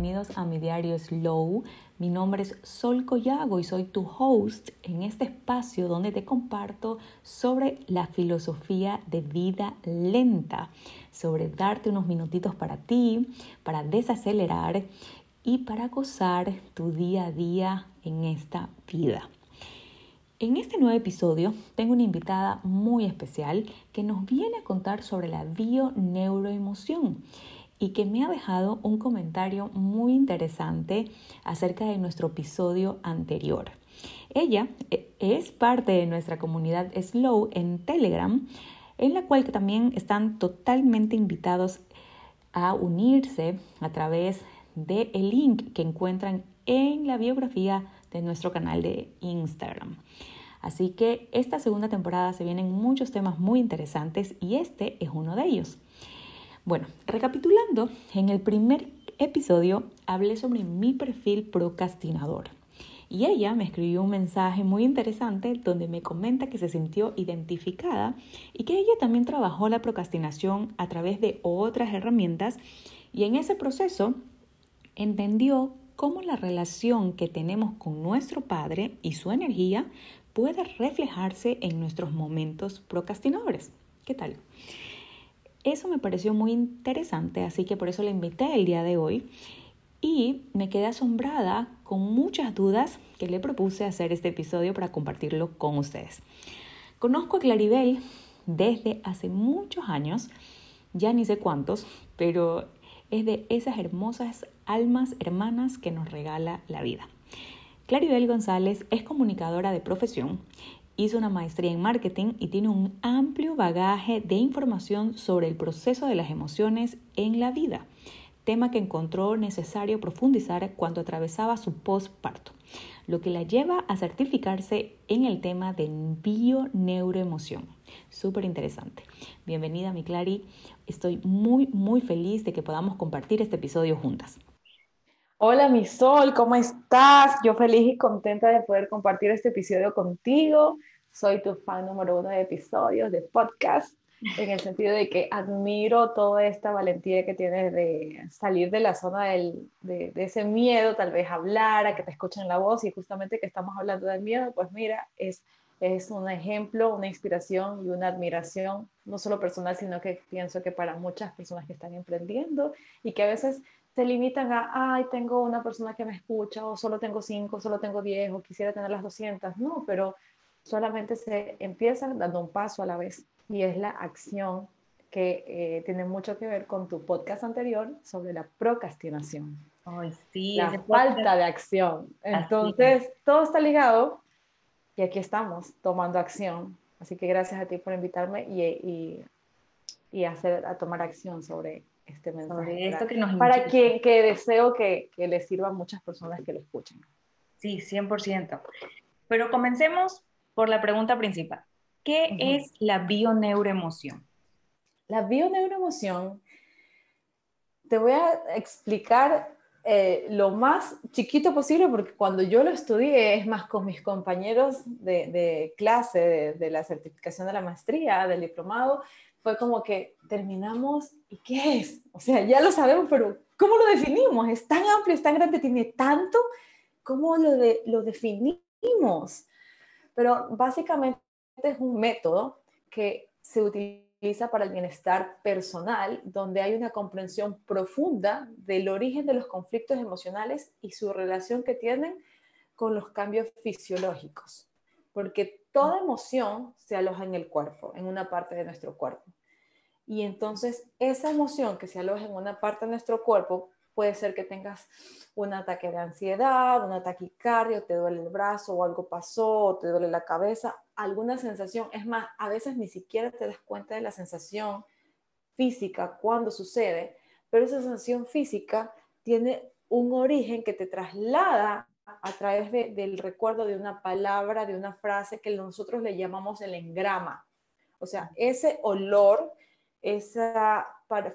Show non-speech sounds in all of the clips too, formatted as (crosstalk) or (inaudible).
bienvenidos a mi diario Slow. Mi nombre es Sol Collago y soy tu host en este espacio donde te comparto sobre la filosofía de vida lenta, sobre darte unos minutitos para ti, para desacelerar y para gozar tu día a día en esta vida. En este nuevo episodio tengo una invitada muy especial que nos viene a contar sobre la bioneuroemoción y que me ha dejado un comentario muy interesante acerca de nuestro episodio anterior. Ella eh, es parte de nuestra comunidad Slow en Telegram, en la cual también están totalmente invitados a unirse a través del el link que encuentran en la biografía de nuestro canal de Instagram. Así que esta segunda temporada se vienen muchos temas muy interesantes y este es uno de ellos. Bueno, recapitulando, en el primer episodio hablé sobre mi perfil procrastinador. Y ella me escribió un mensaje muy interesante donde me comenta que se sintió identificada y que ella también trabajó la procrastinación a través de otras herramientas y en ese proceso entendió cómo la relación que tenemos con nuestro padre y su energía puede reflejarse en nuestros momentos procrastinadores. ¿Qué tal? Eso me pareció muy interesante, así que por eso la invité el día de hoy y me quedé asombrada con muchas dudas que le propuse hacer este episodio para compartirlo con ustedes. Conozco a Claribel desde hace muchos años, ya ni sé cuántos, pero es de esas hermosas almas hermanas que nos regala la vida. Claribel González es comunicadora de profesión Hizo una maestría en marketing y tiene un amplio bagaje de información sobre el proceso de las emociones en la vida, tema que encontró necesario profundizar cuando atravesaba su postparto, lo que la lleva a certificarse en el tema de bioneuroemoción. Súper interesante. Bienvenida, mi Clary. Estoy muy, muy feliz de que podamos compartir este episodio juntas. Hola, mi sol, ¿cómo estás? Yo feliz y contenta de poder compartir este episodio contigo. Soy tu fan número uno de episodios, de podcast, en el sentido de que admiro toda esta valentía que tienes de salir de la zona del, de, ese miedo, tal vez hablar, a que te escuchen la voz y justamente que estamos hablando del miedo, pues mira, es, es un ejemplo, una inspiración y una admiración, no solo personal, sino que pienso que para muchas personas que están emprendiendo y que a veces se limitan a, ay, tengo una persona que me escucha, o solo tengo cinco, solo tengo diez, o quisiera tener las 200. No, pero solamente se empiezan dando un paso a la vez. Y es la acción que eh, tiene mucho que ver con tu podcast anterior sobre la procrastinación. Ay, sí, la falta de acción. Entonces, todo está ligado y aquí estamos tomando acción. Así que gracias a ti por invitarme y, y, y hacer, a tomar acción sobre este mensaje. esto que nos para que, que deseo que, que le sirva a muchas personas que lo escuchen. Sí, 100%. Pero comencemos por la pregunta principal. ¿Qué es la bioneuroemoción? La bioneuroemoción, te voy a explicar eh, lo más chiquito posible porque cuando yo lo estudié, es más con mis compañeros de, de clase, de, de, la certificación de la maestría, del diplomado, fue como que terminamos, ¿y qué es? O sea, ya lo sabemos, pero ¿cómo lo definimos? Es tan amplio, es tan grande, tiene tanto, ¿cómo lo, de, lo definimos? Pero básicamente es un método que se utiliza para el bienestar personal, donde hay una comprensión profunda del origen de los conflictos emocionales y su relación que tienen con los cambios fisiológicos porque toda emoción se aloja en el cuerpo, en una parte de nuestro cuerpo. Y entonces esa emoción que se aloja en una parte de nuestro cuerpo puede ser que tengas un ataque de ansiedad, un taquicardia, te duele el brazo o algo pasó, te duele la cabeza, alguna sensación. Es más, a veces ni siquiera te das cuenta de la sensación física cuando sucede, pero esa sensación física tiene un origen que te traslada a través del recuerdo de una palabra, de una frase que nosotros le llamamos el engrama. O sea, ese olor, esa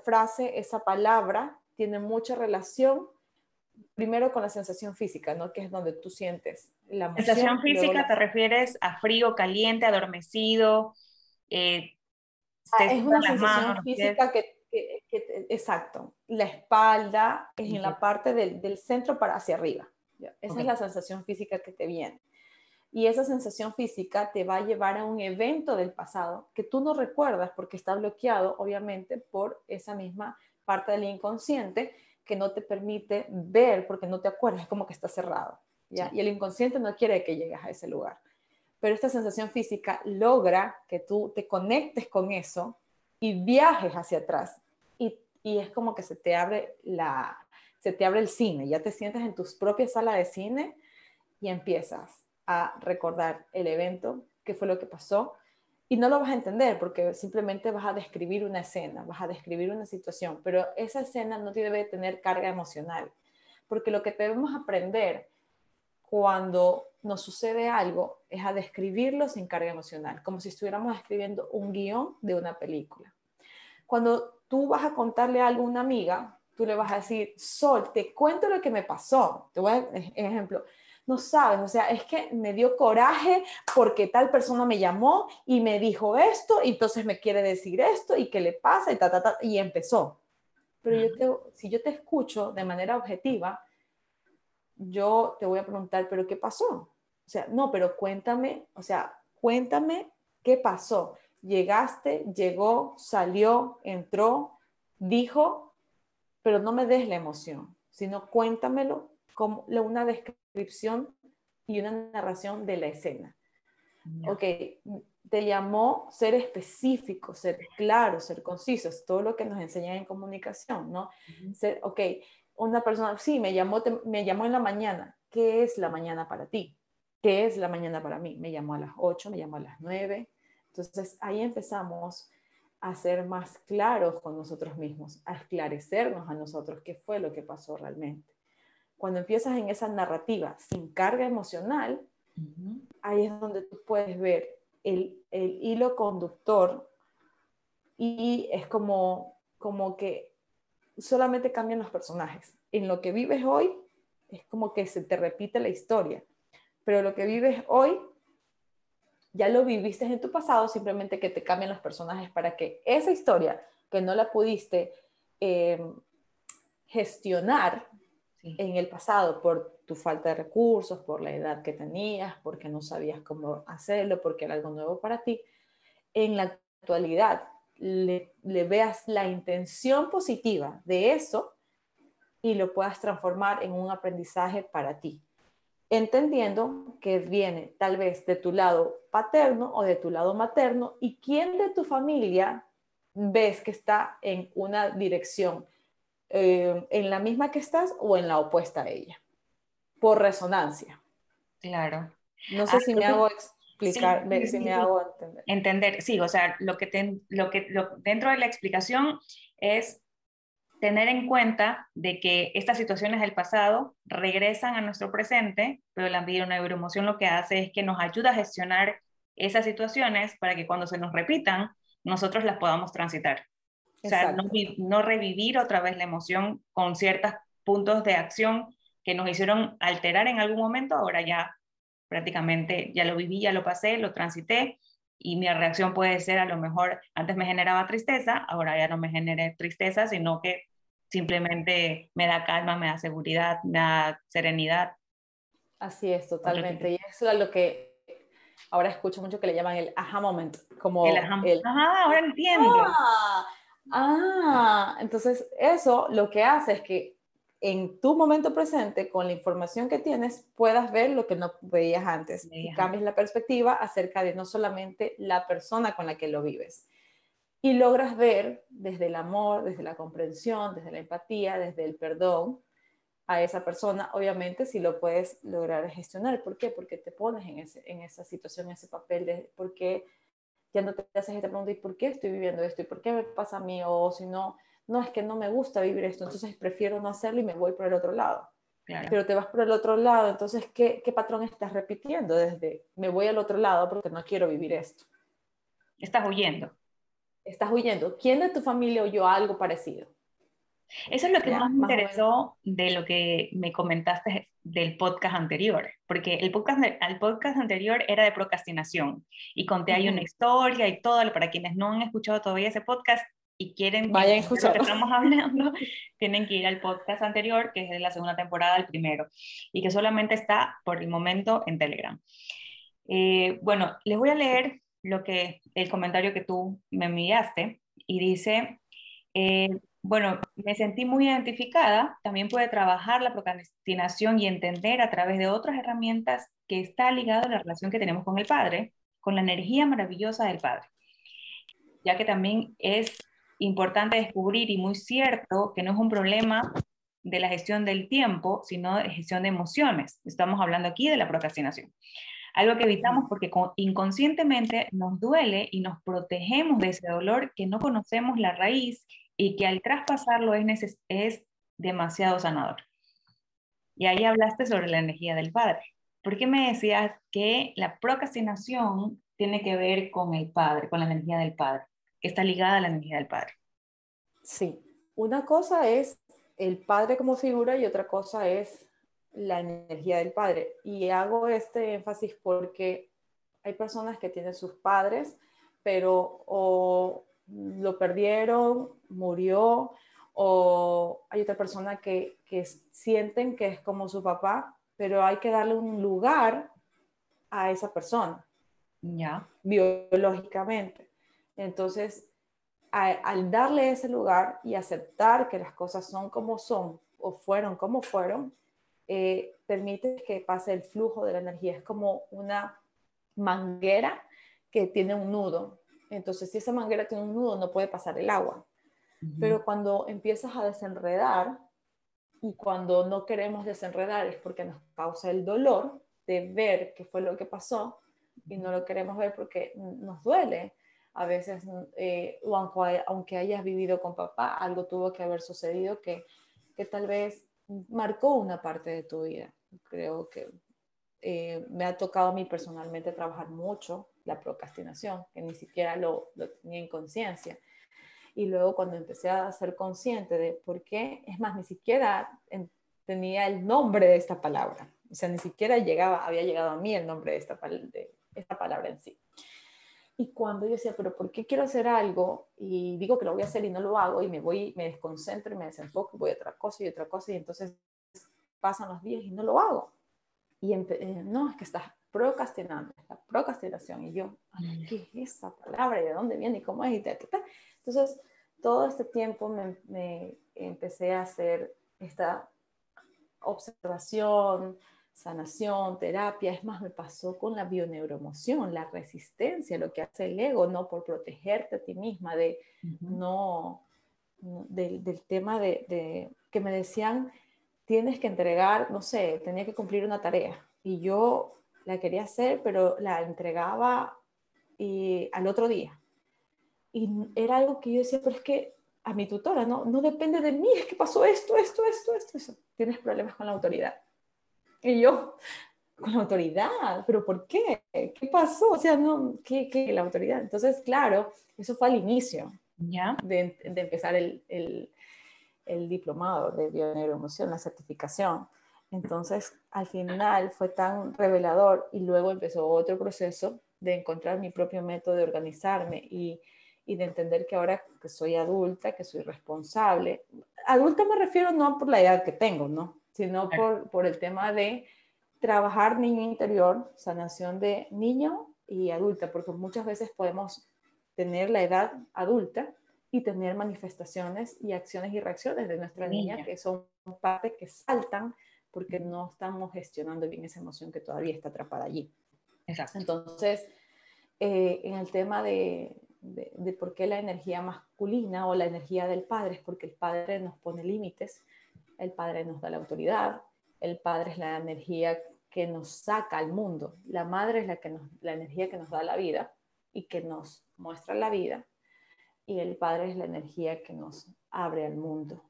frase, esa palabra tiene mucha relación primero con la sensación física, ¿no? Que es donde tú sientes la emoción. Sensación física te refieres a frío, caliente, adormecido. Eh, ah, es una sensación física que, exacto. La espalda es en la parte del, centro para hacia arriba. Esa es la sensación física que te viene. Y esa sensación física te va a llevar a un evento del pasado que tú no recuerdas porque está bloqueado, obviamente, por esa misma parte del inconsciente que no te permite ver porque no te acuerdas, es como que está cerrado. ¿ya? Y el inconsciente no quiere que llegues a ese lugar. Pero esta sensación física logra que tú te conectes con eso y viajes hacia atrás. Y, y es como que se te abre la, se te abre el cine, ya te sientes en tus propias sala de cine y empiezas a recordar el evento, qué fue lo que pasó, y no lo vas a entender porque simplemente vas a describir una escena, vas a describir una situación, pero esa escena no debe tener carga emocional, porque lo que debemos aprender cuando nos sucede algo es a describirlo sin carga emocional, como si estuviéramos escribiendo un guion de una película. Cuando tú vas a contarle algo a una amiga, tú le vas a decir, Sol, te cuento lo que me pasó. Te voy a ejemplo, no sabes, o sea, es que me dio coraje porque tal persona me llamó y me dijo esto, y entonces me quiere decir esto, y qué le pasa, y ta, ta, ta, y empezó. Pero yo te, si yo te escucho de manera objetiva, yo te voy a preguntar, ¿pero qué pasó? O sea, no, pero cuéntame, o sea, cuéntame qué pasó. Llegaste, llegó, salió, entró, dijo, pero no me des la emoción, sino cuéntamelo como una descripción y una narración de la escena. Ok, te llamó ser específico, ser claro, ser conciso, es todo lo que nos enseñan en comunicación, ¿no? ser, ok, una persona, sí, me llamó, me llamó en la mañana. ¿Qué es la mañana para ti? ¿Qué es la mañana para mí? Me llamó a las 8, me llamó a las 9. Entonces ahí empezamos a ser más claros con nosotros mismos, a esclarecernos a nosotros qué fue lo que pasó realmente cuando empiezas en esa narrativa sin carga emocional, ahí es donde tú puedes ver el, el, hilo conductor y es como, como que solamente cambian los personajes. En lo que vives hoy es como que se te repite la historia, pero lo que vives hoy ya lo viviste en tu pasado, simplemente que te cambian los personajes para que esa historia que no la pudiste eh, gestionar en el pasado por tu falta de recursos, por la edad que tenías, porque no sabías cómo hacerlo, porque era algo nuevo para ti, en la actualidad le, veas la intención positiva de eso y lo puedas transformar en un aprendizaje para ti, entendiendo que viene tal vez de tu lado paterno o de tu lado materno y quién de tu familia ves que está en una dirección eh, en la misma que estás o en la opuesta a ella, por resonancia. Claro. No sé si me hago explicar, si me hago entender. Entender, sí, o sea, lo que, lo que dentro de la explicación es tener en cuenta de que estas situaciones del pasado regresan a nuestro presente, pero la neuroemoción lo que hace es que nos ayuda a gestionar esas situaciones para que cuando se nos repitan, nosotros las podamos transitar. O sea, no, revivir otra vez la emoción con ciertos puntos de acción que nos hicieron alterar en algún momento, ahora ya prácticamente ya lo viví, ya lo pasé, lo transité y mi reacción puede ser a lo mejor antes me generaba tristeza, ahora ya no me genere tristeza, sino que simplemente me da calma, me da seguridad, me da serenidad. Así es, totalmente. Y eso es lo que ahora escucho mucho que le llaman el aha moment, como el aha, el, ajá, ahora entiendo. Ah, Ah, entonces eso lo que hace es que en tu momento presente, con la información que tienes, puedas ver lo que no veías antes y cambies la perspectiva acerca de no solamente la persona con la que lo vives. Y logras ver desde el amor, desde la comprensión, desde la empatía, desde el perdón a esa persona, obviamente si lo puedes lograr gestionar. ¿Por qué? Porque te pones en, ese, en esa situación, en ese papel de por qué ya no te haces esta pregunta, ¿y por qué estoy viviendo esto? ¿Y por qué me pasa a mí? O si no, no es que no me gusta vivir esto, entonces prefiero no hacerlo y me voy por el otro lado. Pero te vas por el otro lado, entonces, ¿qué, ¿qué patrón estás repitiendo? Desde, me voy al otro lado porque no quiero vivir esto. Estás huyendo. Estás huyendo. ¿Quién de tu familia oyó algo parecido? Eso es lo que más me interesó de lo que me comentaste del podcast anterior, porque el podcast, el podcast anterior era de procrastinación y conté ahí una historia y todo, para quienes no han escuchado todavía ese podcast, y quieren Vayan escuchar lo que estamos hablando, (laughs) tienen que ir al podcast anterior, que es de la segunda temporada, el primero, y que solamente está por el momento en Telegram. Eh, bueno, les voy a leer lo que el comentario que tú me enviaste y dice, eh, bueno, me sentí muy identificada, también puede trabajar la procrastinación y entender a través de otras herramientas que está ligado a la relación que tenemos con el Padre, con la energía maravillosa del Padre, ya que también es importante descubrir y muy cierto que no es un problema de la gestión del tiempo, sino de gestión de emociones. Estamos hablando aquí de la procrastinación. Algo que evitamos porque inconscientemente nos duele y nos protegemos de ese dolor que no conocemos la raíz y que al traspasarlo es, demasiado sanador. Y ahí hablaste sobre la energía del Padre. ¿Por qué me decías que la procrastinación tiene que ver con el Padre, con la energía del Padre? está ligada a la energía del Padre. Sí, una cosa es el Padre como figura y otra cosa es la energía del Padre. Y hago este énfasis porque hay personas que tienen sus padres, pero o lo perdieron, murió, o hay otra persona que, que sienten que es como su papá, pero hay que darle un lugar a esa persona. Ya. Biológicamente. Entonces, al darle ese lugar y aceptar que las cosas son como son o fueron como fueron, eh, permite que pase el flujo de la energía. Es como una manguera que tiene un nudo. Entonces, si esa manguera tiene un nudo, no puede pasar el agua. Pero cuando empiezas a desenredar y cuando no queremos desenredar es porque nos causa el dolor de ver qué fue lo que pasó y no lo queremos ver porque nos duele a veces, eh, aunque, aunque, hayas vivido con papá, algo tuvo que haber sucedido que, que tal vez marcó una parte de tu vida. Creo que eh, me ha tocado a mí personalmente trabajar mucho la procrastinación, que ni siquiera lo, lo tenía en conciencia. Y luego cuando empecé a ser consciente de por qué, es más, ni siquiera tenía el nombre de esta palabra. O sea, ni siquiera llegaba, había llegado a mí el nombre de esta, palabra en sí. Y cuando yo decía, pero ¿por qué quiero hacer algo? Y digo que lo voy a hacer y no lo hago y me voy, me desconcentro y me desenfoco, voy a otra cosa y otra cosa y entonces pasan los días y no lo hago. Y eh, no, es que estás procrastinando, la procrastinación. Y yo, ¿qué es esa palabra? ¿Y de dónde viene? ¿Y cómo es? Y Entonces, todo este tiempo me, me empecé a hacer esta observación, sanación, terapia, es más, me pasó con la bioneuroemoción, la resistencia, lo que hace el ego, no por protegerte a ti misma, de no, del, tema de, que me decían, tienes que entregar, no sé, tenía que cumplir una tarea y yo la quería hacer, pero la entregaba y, al otro día. Y era algo que yo decía, pero es que a mi tutora, no, no depende de mí, es que pasó esto, esto, esto, esto, eso. Tienes problemas con la autoridad y yo, con la autoridad, pero ¿por qué? ¿Qué pasó? O sea, no, ¿qué, qué la autoridad? Entonces, claro, eso fue al inicio ¿Ya? De, de empezar el, el, el diplomado de bioneuroemoción, la certificación. Entonces, al final fue tan revelador y luego empezó otro proceso de encontrar mi propio método de organizarme y, y, de entender que ahora que soy adulta, que soy responsable, adulta me refiero no por la edad que tengo, ¿no? sino por, por el tema de trabajar niño interior, sanación de niño y adulta, porque muchas veces podemos tener la edad adulta y tener manifestaciones y acciones y reacciones de nuestra niña, que son partes que saltan porque no estamos gestionando bien esa emoción que todavía está atrapada allí. Exacto. Entonces, eh, en el tema de, de, de, por qué la energía masculina o la energía del padre es porque el padre nos pone límites, el Padre nos da la autoridad, el Padre es la energía que nos saca al mundo, la Madre es la, que nos, la energía que nos da la vida y que nos muestra la vida, y el Padre es la energía que nos abre al mundo.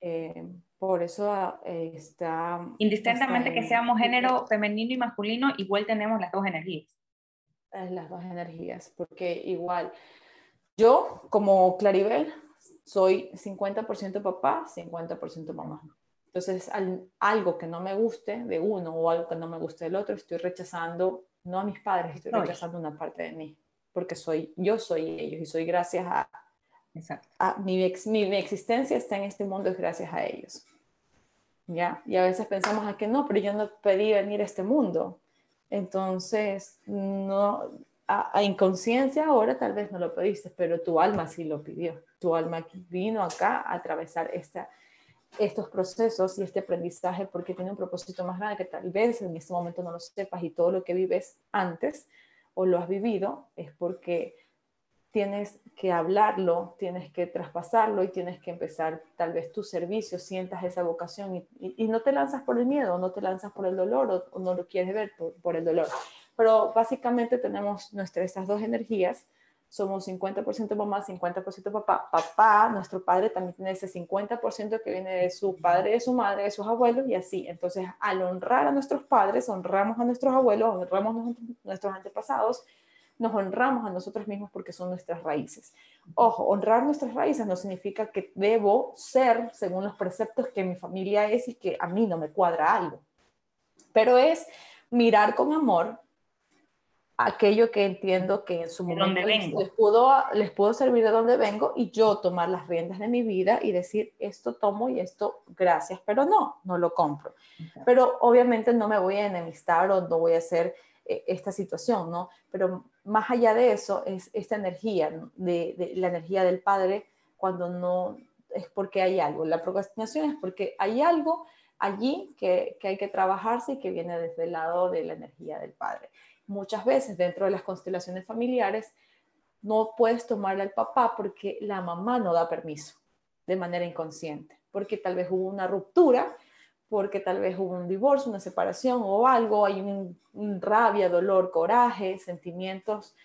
Eh, por eso eh, está... Indistintamente que seamos género femenino y masculino, igual tenemos las dos energías. Las dos energías, porque igual yo como Claribel soy 50% papá, 50% mamá. Entonces, algo que no me guste de uno o algo que no me guste del otro, estoy rechazando, no a mis padres, estoy rechazando una parte de mí, porque soy, yo soy ellos y soy gracias a, Exacto. Ah, mi, mi, existencia está en este mundo es gracias a ellos. ¿Ya? Y a veces pensamos a que no, pero yo no pedí venir a este mundo. Entonces, no, a, inconsciencia ahora tal vez no lo pediste, pero tu alma sí lo pidió. Tu alma vino acá a atravesar esta, estos procesos y este aprendizaje porque tiene un propósito más grande que tal vez en este momento no lo sepas y todo lo que vives antes o lo has vivido es porque tienes que hablarlo, tienes que traspasarlo y tienes que empezar tal vez tu servicio, sientas esa vocación y, no te lanzas por el miedo, no te lanzas por el dolor o, no lo quieres ver por, el dolor. Pero básicamente tenemos nuestras, estas dos energías, somos 50% mamá, 50% papá. Papá, nuestro padre, también tiene ese 50% que viene de su padre, de su madre, de sus abuelos y así. Entonces, al honrar a nuestros padres, honramos a nuestros abuelos, honramos a nuestros antepasados, nos honramos a nosotros mismos porque son nuestras raíces. Ojo, honrar nuestras raíces no significa que debo ser según los preceptos que mi familia es y que a mí no me cuadra algo, pero es mirar con amor aquello que entiendo que en su momento les, pudo, les pudo servir de donde vengo y yo tomar las riendas de mi vida y decir esto tomo y esto gracias, pero no, no lo compro. Pero obviamente no me voy a enemistar o no voy a hacer eh, esta situación, ¿no? Pero más allá de eso es esta energía, de, la energía del padre, cuando no es porque hay algo. La procrastinación es porque hay algo allí que, que hay que trabajarse y que viene desde el lado de la energía del padre. Muchas veces dentro de las constelaciones familiares no puedes tomar al papá porque la mamá no da permiso de manera inconsciente, porque tal vez hubo una ruptura porque tal vez hubo un divorcio, una separación o algo, hay un, rabia, dolor, coraje, sentimientos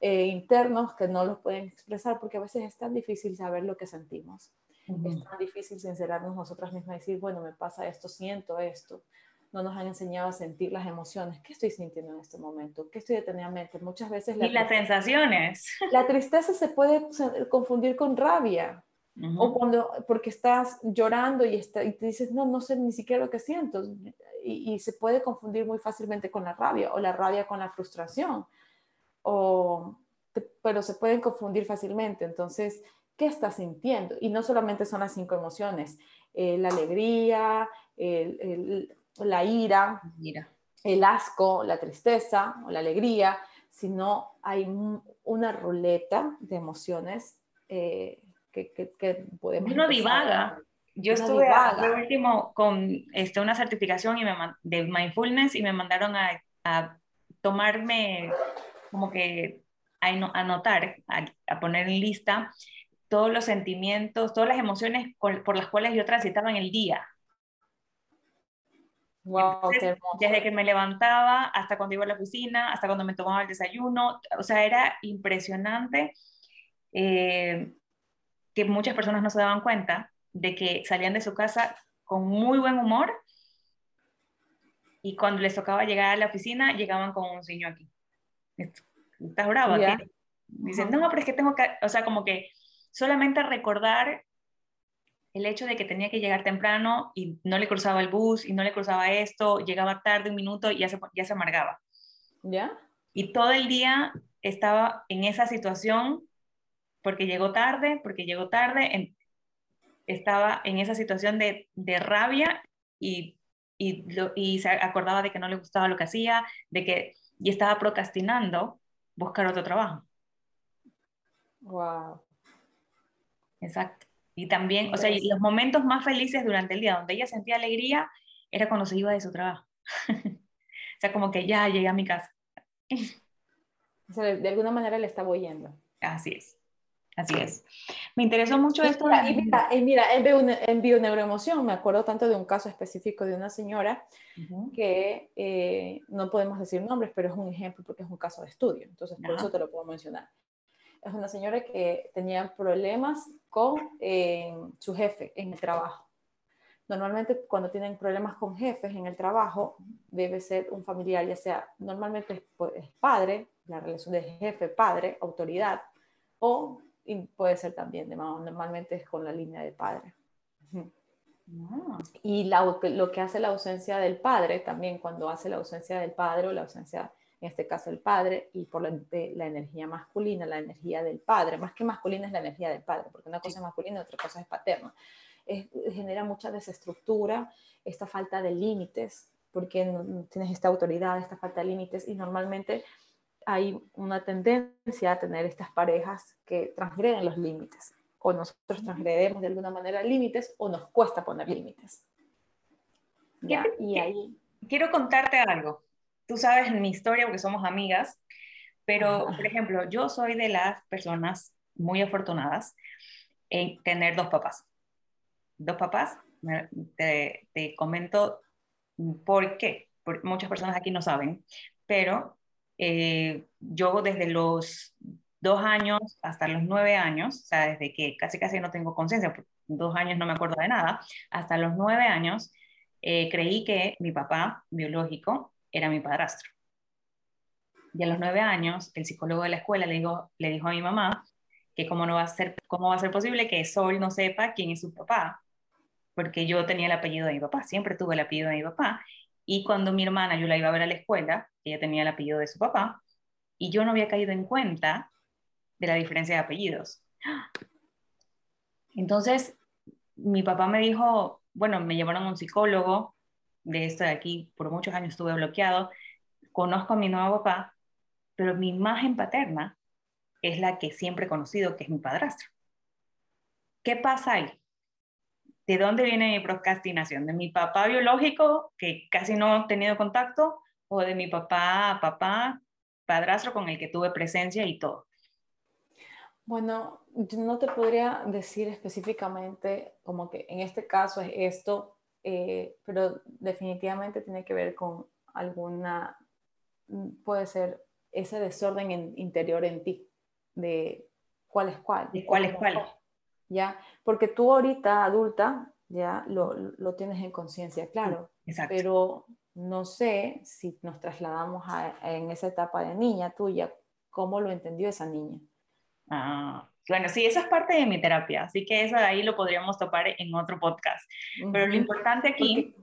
eh, internos que no los pueden expresar porque a veces es tan difícil saber lo que sentimos. Es tan difícil sincerarnos nosotras mismas y decir, bueno, me pasa esto, siento esto. No nos han enseñado a sentir las emociones. ¿Qué estoy sintiendo en este momento? ¿Qué estoy deteniendo mente? Muchas veces... y las sensaciones. La tristeza se puede confundir con rabia. O cuando, porque estás llorando y, está, y te dices, no, no sé ni siquiera lo que siento. Y, se puede confundir muy fácilmente con la rabia o la rabia con la frustración. O, pero se pueden confundir fácilmente. Entonces, ¿qué estás sintiendo? Y no solamente son las cinco emociones, eh, la alegría, la ira, el asco, la tristeza o la alegría, sino hay una ruleta de emociones eh, que, que, podemos... Uno divaga. Yo estuve al último con este, una certificación y me, de mindfulness y me mandaron a, a tomarme como que a anotar, a, a, poner en lista todos los sentimientos, todas las emociones por, las cuales yo transitaba en el día. Wow, desde que me levantaba hasta cuando iba a la oficina, hasta cuando me tomaba el desayuno, o sea, era impresionante. Eh, que muchas personas no se daban cuenta de que salían de su casa con muy buen humor y cuando les tocaba llegar a la oficina llegaban con un sueño aquí. ¿Estás bravo? Dicen, no, pero es que tengo que, o sea, como que solamente recordar el hecho de que tenía que llegar temprano y no le cruzaba el bus y no le cruzaba esto, llegaba tarde un minuto y ya se, ya se amargaba. ¿Ya? Y todo el día estaba en esa situación porque llegó tarde, porque llegó tarde, estaba en esa situación de, rabia y, y, se acordaba de que no le gustaba lo que hacía, de que y estaba procrastinando buscar otro trabajo. Wow. Exacto. Y también, o sea, los momentos más felices durante el día donde ella sentía alegría era cuando se iba de su trabajo. (laughs) o sea, como que ya llegué a mi casa. o sea, de alguna manera le estaba oyendo. Así es. Así es. Me interesó mucho esto. Mira, y mira, y mira en, bioneuroemoción me acuerdo tanto de un caso específico de una señora que eh, no podemos decir nombres, pero es un ejemplo porque es un caso de estudio, entonces por eso te lo puedo mencionar. Es una señora que tenía problemas con eh, su jefe en el trabajo. Normalmente cuando tienen problemas con jefes en el trabajo, debe ser un familiar, ya sea normalmente es pues, padre, la relación de jefe-padre, autoridad, o y puede ser también de mamá, normalmente es con la línea de padre. Ah. Y lo que hace la ausencia del padre, también cuando hace la ausencia del padre o la ausencia en este caso el padre, y por la, la, energía masculina, la energía del padre, más que masculina es la energía del padre, porque una cosa es masculina y otra cosa es paterna. genera mucha desestructura, esta falta de límites, porque no, tienes esta autoridad, esta falta de límites, y normalmente hay una tendencia a tener estas parejas que transgreden los límites, o nosotros transgredemos de alguna manera límites, o nos cuesta poner límites. y ahí... Quiero contarte algo tú sabes mi historia porque somos amigas, pero, por ejemplo, yo soy de las personas muy afortunadas en tener dos papás. Dos papás, te, te comento por qué, porque muchas personas aquí no saben, pero eh, yo desde los dos años hasta los nueve años, o sea, desde que casi casi no tengo conciencia, dos años no me acuerdo de nada, hasta los nueve años eh, creí que mi papá biológico era mi padrastro. Y a los nueve años, el psicólogo de la escuela le dijo, le dijo a mi mamá que cómo, no va a ser, cómo va a ser posible que Sol no sepa quién es su papá, porque yo tenía el apellido de mi papá, siempre tuve el apellido de mi papá. Y cuando mi hermana, yo la iba a ver a la escuela, ella tenía el apellido de su papá, y yo no había caído en cuenta de la diferencia de apellidos. Entonces, mi papá me dijo, bueno, me llevaron a un psicólogo, de esto de aquí, por muchos años estuve bloqueado, conozco a mi nuevo papá, pero mi imagen paterna es la que siempre he conocido, que es mi padrastro. ¿Qué pasa ahí? ¿De dónde viene mi procrastinación? ¿De mi papá biológico, que casi no he tenido contacto, o de mi papá, papá, padrastro con el que tuve presencia y todo? Bueno, yo no te podría decir específicamente como que en este caso es esto, eh, pero definitivamente tiene que ver con alguna, puede ser ese desorden interior en ti, de cuál es cuál. ¿De cuál es cuál? ¿Ya? Porque tú ahorita, adulta, ya lo, lo tienes en conciencia, claro. Exacto. Pero no sé si nos trasladamos a, en esa etapa de niña tuya, cómo lo entendió esa niña. Ah, bueno, sí, eso es parte de mi terapia, así que eso de ahí lo podríamos topar en otro podcast. Pero lo importante aquí...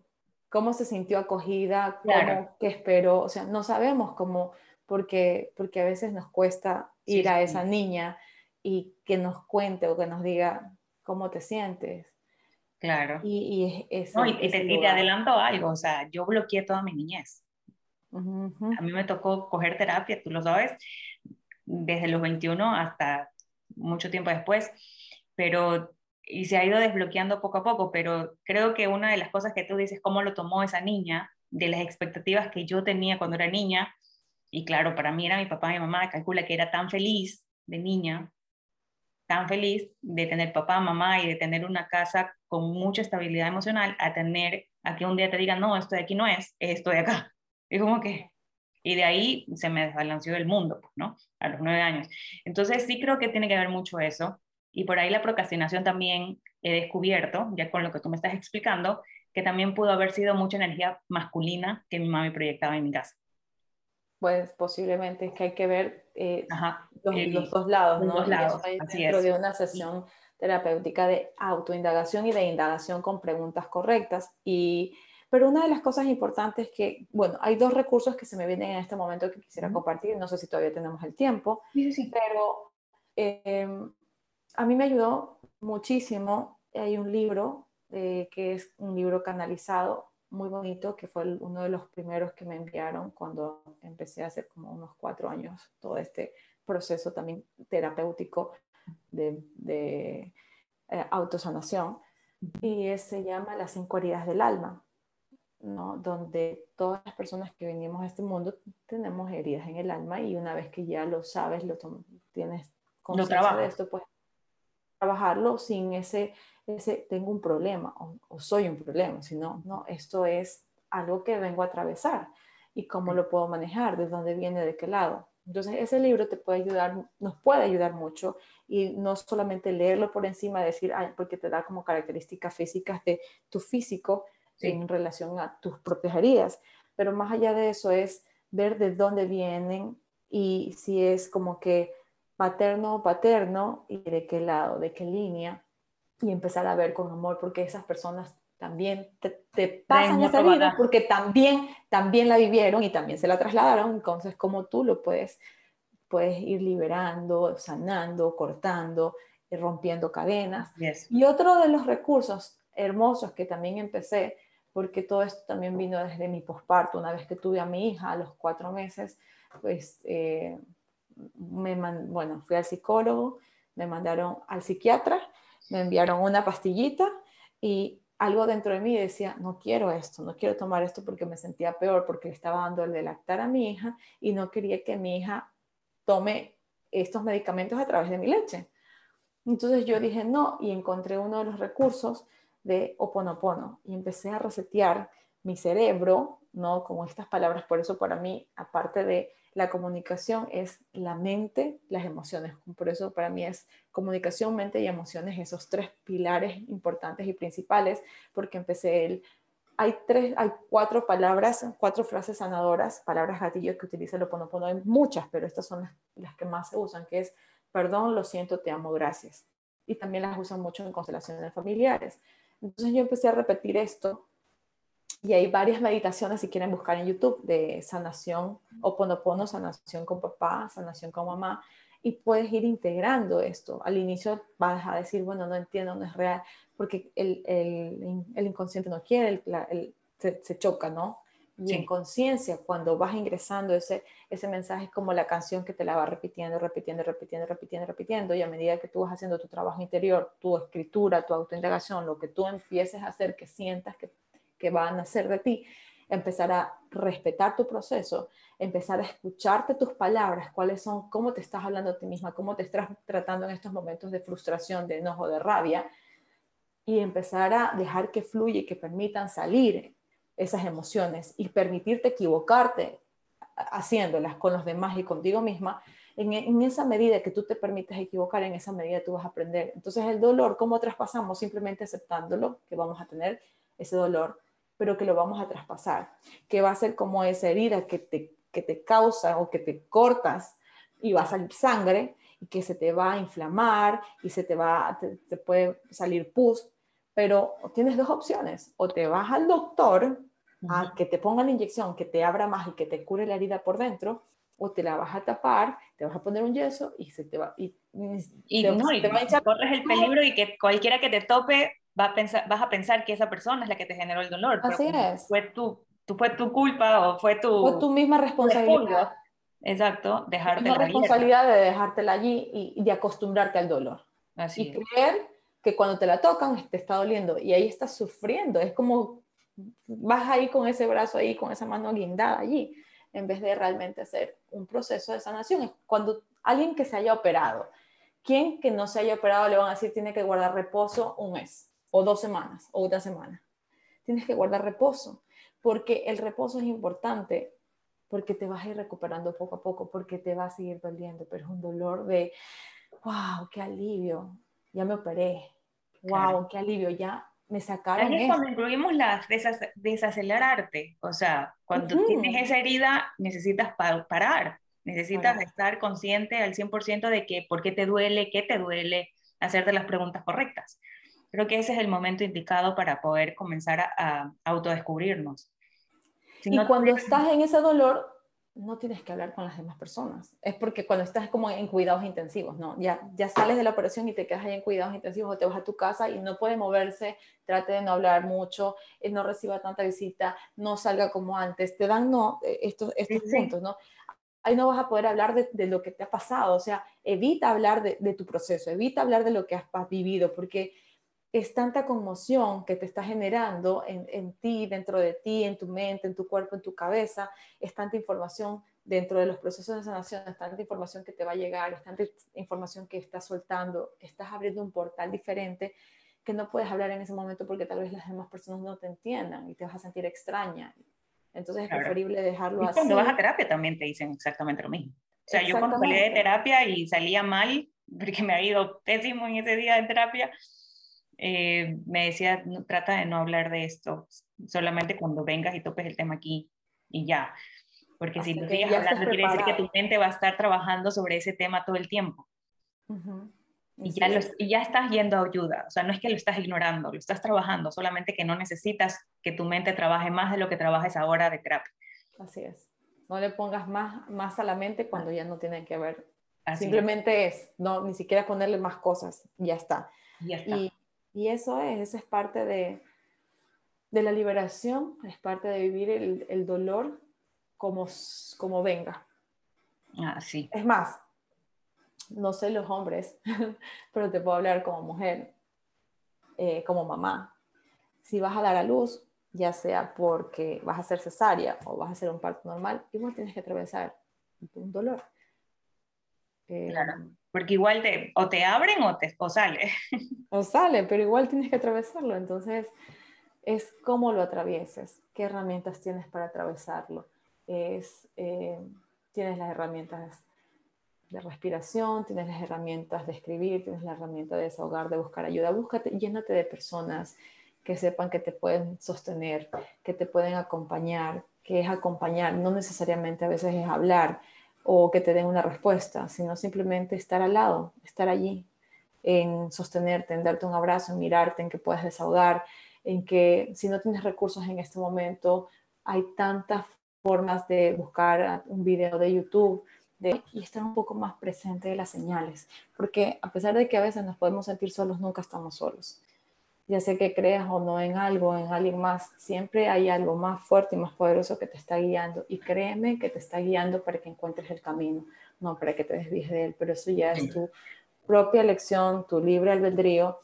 ¿Cómo se sintió acogida? Cómo, ¿Qué esperó? O sea, no sabemos cómo, porque, porque a veces nos cuesta ir a esa niña y que nos cuente o que nos diga cómo te sientes. Claro. Y, es, no, y, te, adelanto algo, o sea, yo bloqueé toda mi niñez. A mí me tocó coger terapia, tú lo sabes, desde los 21 hasta mucho tiempo después, pero y se ha ido desbloqueando poco a poco, pero creo que una de las cosas que tú dices, cómo lo tomó esa niña, de las expectativas que yo tenía cuando era niña, y claro, para mí era mi papá y mi mamá, calcula que era tan feliz de niña, tan feliz de tener papá, mamá y de tener una casa con mucha estabilidad emocional, a tener, a que un día te digan, no, esto de aquí no es, esto de acá. (laughs) Es como que, y de ahí se me desbalanceó el mundo, pues, ¿no? A los nueve años. Entonces sí creo que tiene que ver mucho eso. Y por ahí la procrastinación también he descubierto, ya con lo que tú me estás explicando, que también pudo haber sido mucha energía masculina que mi mami proyectaba en mi casa. Pues posiblemente es que hay que ver eh, los, dos lados, ¿no? Los dos lados, dentro de una sesión terapéutica de autoindagación y de indagación con preguntas correctas. Y pero una de las cosas importantes que, bueno, hay dos recursos que se me vienen en este momento que quisiera compartir, no sé si todavía tenemos el tiempo, sí, sí. pero em, a mí me ayudó muchísimo. Hay un libro eh, que es un libro canalizado muy bonito, que fue uno de los primeros que me enviaron cuando empecé hace como unos cuatro años todo este proceso también terapéutico de, de eh, autosanación. Y se llama Las cinco heridas del alma. ¿no? donde todas las personas que venimos a este mundo tenemos heridas en el alma y una vez que ya lo sabes, lo tienes conciencia de esto, pues trabajarlo sin ese, ese tengo un problema o, soy un problema, sino, no, esto es algo que vengo a atravesar y cómo lo puedo manejar, de dónde viene, de qué lado. Entonces, ese libro te puede ayudar, nos puede ayudar mucho y no solamente leerlo por encima, decir, Ay, porque te da como características físicas de tu físico, en relación a tus propias heridas. Pero más allá de eso es ver de dónde vienen y si es como que paterno o paterno y de qué lado, de qué línea y empezar a ver con amor porque esas personas también te, te pasan esa vida porque también, también la vivieron y también se la trasladaron, entonces como tú lo puedes, puedes ir liberando, sanando, cortando, eh, rompiendo cadenas. Y otro de los recursos hermosos que también empecé, porque todo esto también vino desde mi posparto, una vez que tuve a mi hija a los cuatro meses, pues, eh, me bueno, fui al psicólogo, me mandaron al psiquiatra, me enviaron una pastillita y algo dentro de mí decía, no quiero esto, no quiero tomar esto porque me sentía peor, porque le estaba dando el de lactar a mi hija y no quería que mi hija tome estos medicamentos a través de mi leche. Entonces yo dije no y encontré uno de los recursos de Oponopono y empecé a resetear mi cerebro, ¿no? Con estas palabras, por eso para mí, aparte de la comunicación, es la mente, las emociones. Por eso para mí es comunicación, mente y emociones, esos tres pilares importantes y principales, porque empecé el... Hay, tres, hay cuatro palabras, cuatro frases sanadoras, palabras gatillos que utiliza el Oponopono. Hay muchas, pero estas son las, las que más se usan, que es perdón, lo siento, te amo, gracias. Y también las usan mucho en constelaciones familiares. Entonces yo empecé a repetir esto y hay varias meditaciones, si quieren buscar en YouTube, de sanación o ponopono, sanación con papá, sanación con mamá, y puedes ir integrando esto. Al inicio vas a decir, bueno, no entiendo, no es real, porque el, el, el inconsciente no quiere, el, se, se, choca, ¿no? Y en conciencia, cuando vas ingresando ese, ese mensaje, es como la canción que te la va repitiendo, repitiendo, repitiendo, repitiendo, repitiendo, y a medida que tú vas haciendo tu trabajo interior, tu escritura, tu autoindagación, lo que tú empieces a hacer, que sientas que que van a hacer de ti, empezar a respetar tu proceso, empezar a escucharte tus palabras, cuáles son, cómo te estás hablando a ti misma, cómo te estás tratando en estos momentos de frustración, de enojo, de rabia, y empezar a dejar que fluya y que permitan salir esas emociones y permitirte equivocarte haciéndolas con los demás y contigo misma, en, en, esa medida que tú te permites equivocar, en esa medida tú vas a aprender. Entonces el dolor, ¿cómo traspasamos? Simplemente aceptándolo, que vamos a tener ese dolor, pero que lo vamos a traspasar, que va a ser como esa herida que te, que te causa o que te cortas y va a salir sangre y que se te va a inflamar y se te va, te, puede salir pus, pero tienes dos opciones, o te vas al doctor a que te ponga la inyección, que te abra más y que te cure la herida por dentro, o te la vas a tapar, te vas a poner un yeso y se te va y, y, no, y te va a echar, corres el peligro y que cualquiera que te tope va a pensar, vas a pensar que esa persona es la que te generó el dolor. Así es. Fue tu, tu, fue tu culpa o fue tu... Fue tu misma responsabilidad. Exacto, dejarte la responsabilidad de dejártela allí y, de acostumbrarte al dolor. Así y creer que cuando te la tocan te está doliendo y ahí estás sufriendo. Es como vas ahí con ese brazo ahí, con esa mano guindada allí, en vez de realmente hacer un proceso de sanación. Cuando alguien que se haya operado, ¿quién que no se haya operado le van a decir tiene que guardar reposo un mes? O dos semanas o una semana. Tienes que guardar reposo, porque el reposo es importante, porque te vas a ir recuperando poco a poco, porque te va a seguir doliendo, pero es un dolor de, wow, qué alivio, ya me operé, wow, qué alivio, ya me sacaron. Es cuando incluimos las desacelerarte, o sea, cuando tienes esa herida necesitas parar, necesitas estar consciente al 100% de que por qué te duele, qué te duele, hacerte las preguntas correctas. Creo que ese es el momento indicado para poder comenzar a, autodescubrirnos. y cuando estás en ese dolor, no tienes que hablar con las demás personas. Es porque cuando estás como en cuidados intensivos, ¿no? Ya, ya sales de la operación y te quedas ahí en cuidados intensivos o te vas a tu casa y no puede moverse, trate de no hablar mucho, eh, no reciba tanta visita, no salga como antes, te dan no, eh, estos, estos puntos, ¿no? Ahí no vas a poder hablar de, de, lo que te ha pasado, o sea, evita hablar de, de, tu proceso, evita hablar de lo que has vivido, porque es tanta conmoción que te está generando en, ti, dentro de ti, en tu mente, en tu cuerpo, en tu cabeza, es tanta información dentro de los procesos de sanación, es tanta información que te va a llegar, es tanta información que estás soltando, estás abriendo un portal diferente que no puedes hablar en ese momento porque tal vez las demás personas no te entiendan y te vas a sentir extraña. Entonces es preferible dejarlo y así. Cuando vas a terapia también te dicen exactamente lo mismo. O sea, yo cuando salí de terapia y salía mal, (laughs) porque me ha ido pésimo en ese día de terapia, eh, me decía, trata de no hablar de esto, solamente cuando vengas y topes el tema aquí y ya. Porque si lo sigues hablando, quiere decir que tu mente va a estar trabajando sobre ese tema todo el tiempo. Y ya, y ya estás yendo a ayuda, o sea, no es que lo estás ignorando, lo estás trabajando, solamente que no necesitas que tu mente trabaje más de lo que trabajes ahora de terapia. Así es. No le pongas más, más a la mente cuando ya no tiene que ver. Simplemente es. no, ni siquiera ponerle más cosas, ya está. Ya está. Y, y eso es, eso es parte de, de la liberación, es parte de vivir el, el dolor como, como venga. Ah, sí. Es más, no sé los hombres, (laughs) pero te puedo hablar como mujer, eh, como mamá. Si vas a dar a luz, ya sea porque vas a hacer cesárea o vas a hacer un parto normal, igual tienes que atravesar un dolor. Eh, claro, porque igual te, o te abren o, te, o sale. (laughs) O sale, pero igual tienes que atravesarlo. Entonces, es cómo lo atravieses, qué herramientas tienes para atravesarlo. Es, eh, tienes las herramientas de respiración, tienes las herramientas de escribir, tienes la herramienta de desahogar, de buscar ayuda. Búscate, llénate de personas que sepan que te pueden sostener, que te pueden acompañar, que es acompañar, no necesariamente a veces es hablar o que te den una respuesta, sino simplemente estar al lado, estar allí, en sostenerte, en darte un abrazo, en mirarte, en que puedas desahogar, en que si no tienes recursos en este momento, hay tantas formas de buscar un video de YouTube de, y estar un poco más presente de las señales, porque a pesar de que a veces nos podemos sentir solos, nunca estamos solos. Ya sé que creas o no en algo, en alguien más, siempre hay algo más fuerte y más poderoso que te está guiando. Y créeme que te está guiando para que encuentres el camino, no para que te desvíes de él, pero eso ya es tu propia elección, tu libre albedrío,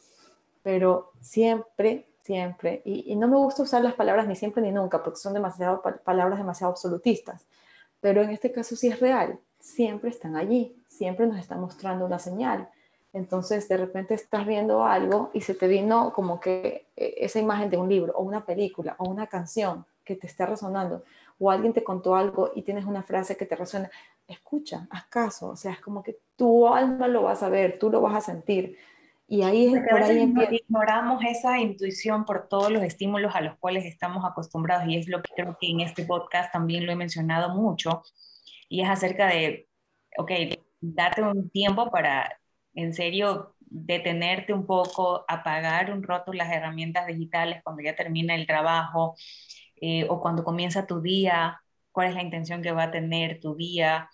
pero siempre siempre, y, no me gusta usar las palabras ni siempre ni nunca, porque son demasiado palabras demasiado absolutistas, pero en este caso sí es real, siempre están allí, siempre nos están mostrando una señal. Entonces, de repente estás viendo algo y se te vino como que eh, esa imagen de un libro o una película o una canción que te está resonando o alguien te contó algo y tienes una frase que te resuena, escucha, haz caso, o sea, es como que tu alma lo vas a ver, tú lo vas a sentir. Y ahí es por ahí ignoramos esa intuición por todos los estímulos a los cuales estamos acostumbrados y es lo que creo que en este podcast también lo he mencionado mucho y es acerca de, ok, date un tiempo para en serio detenerte un poco, apagar un rato las herramientas digitales cuando ya termina el trabajo eh, o cuando comienza tu día, cuál es la intención que va a tener tu día,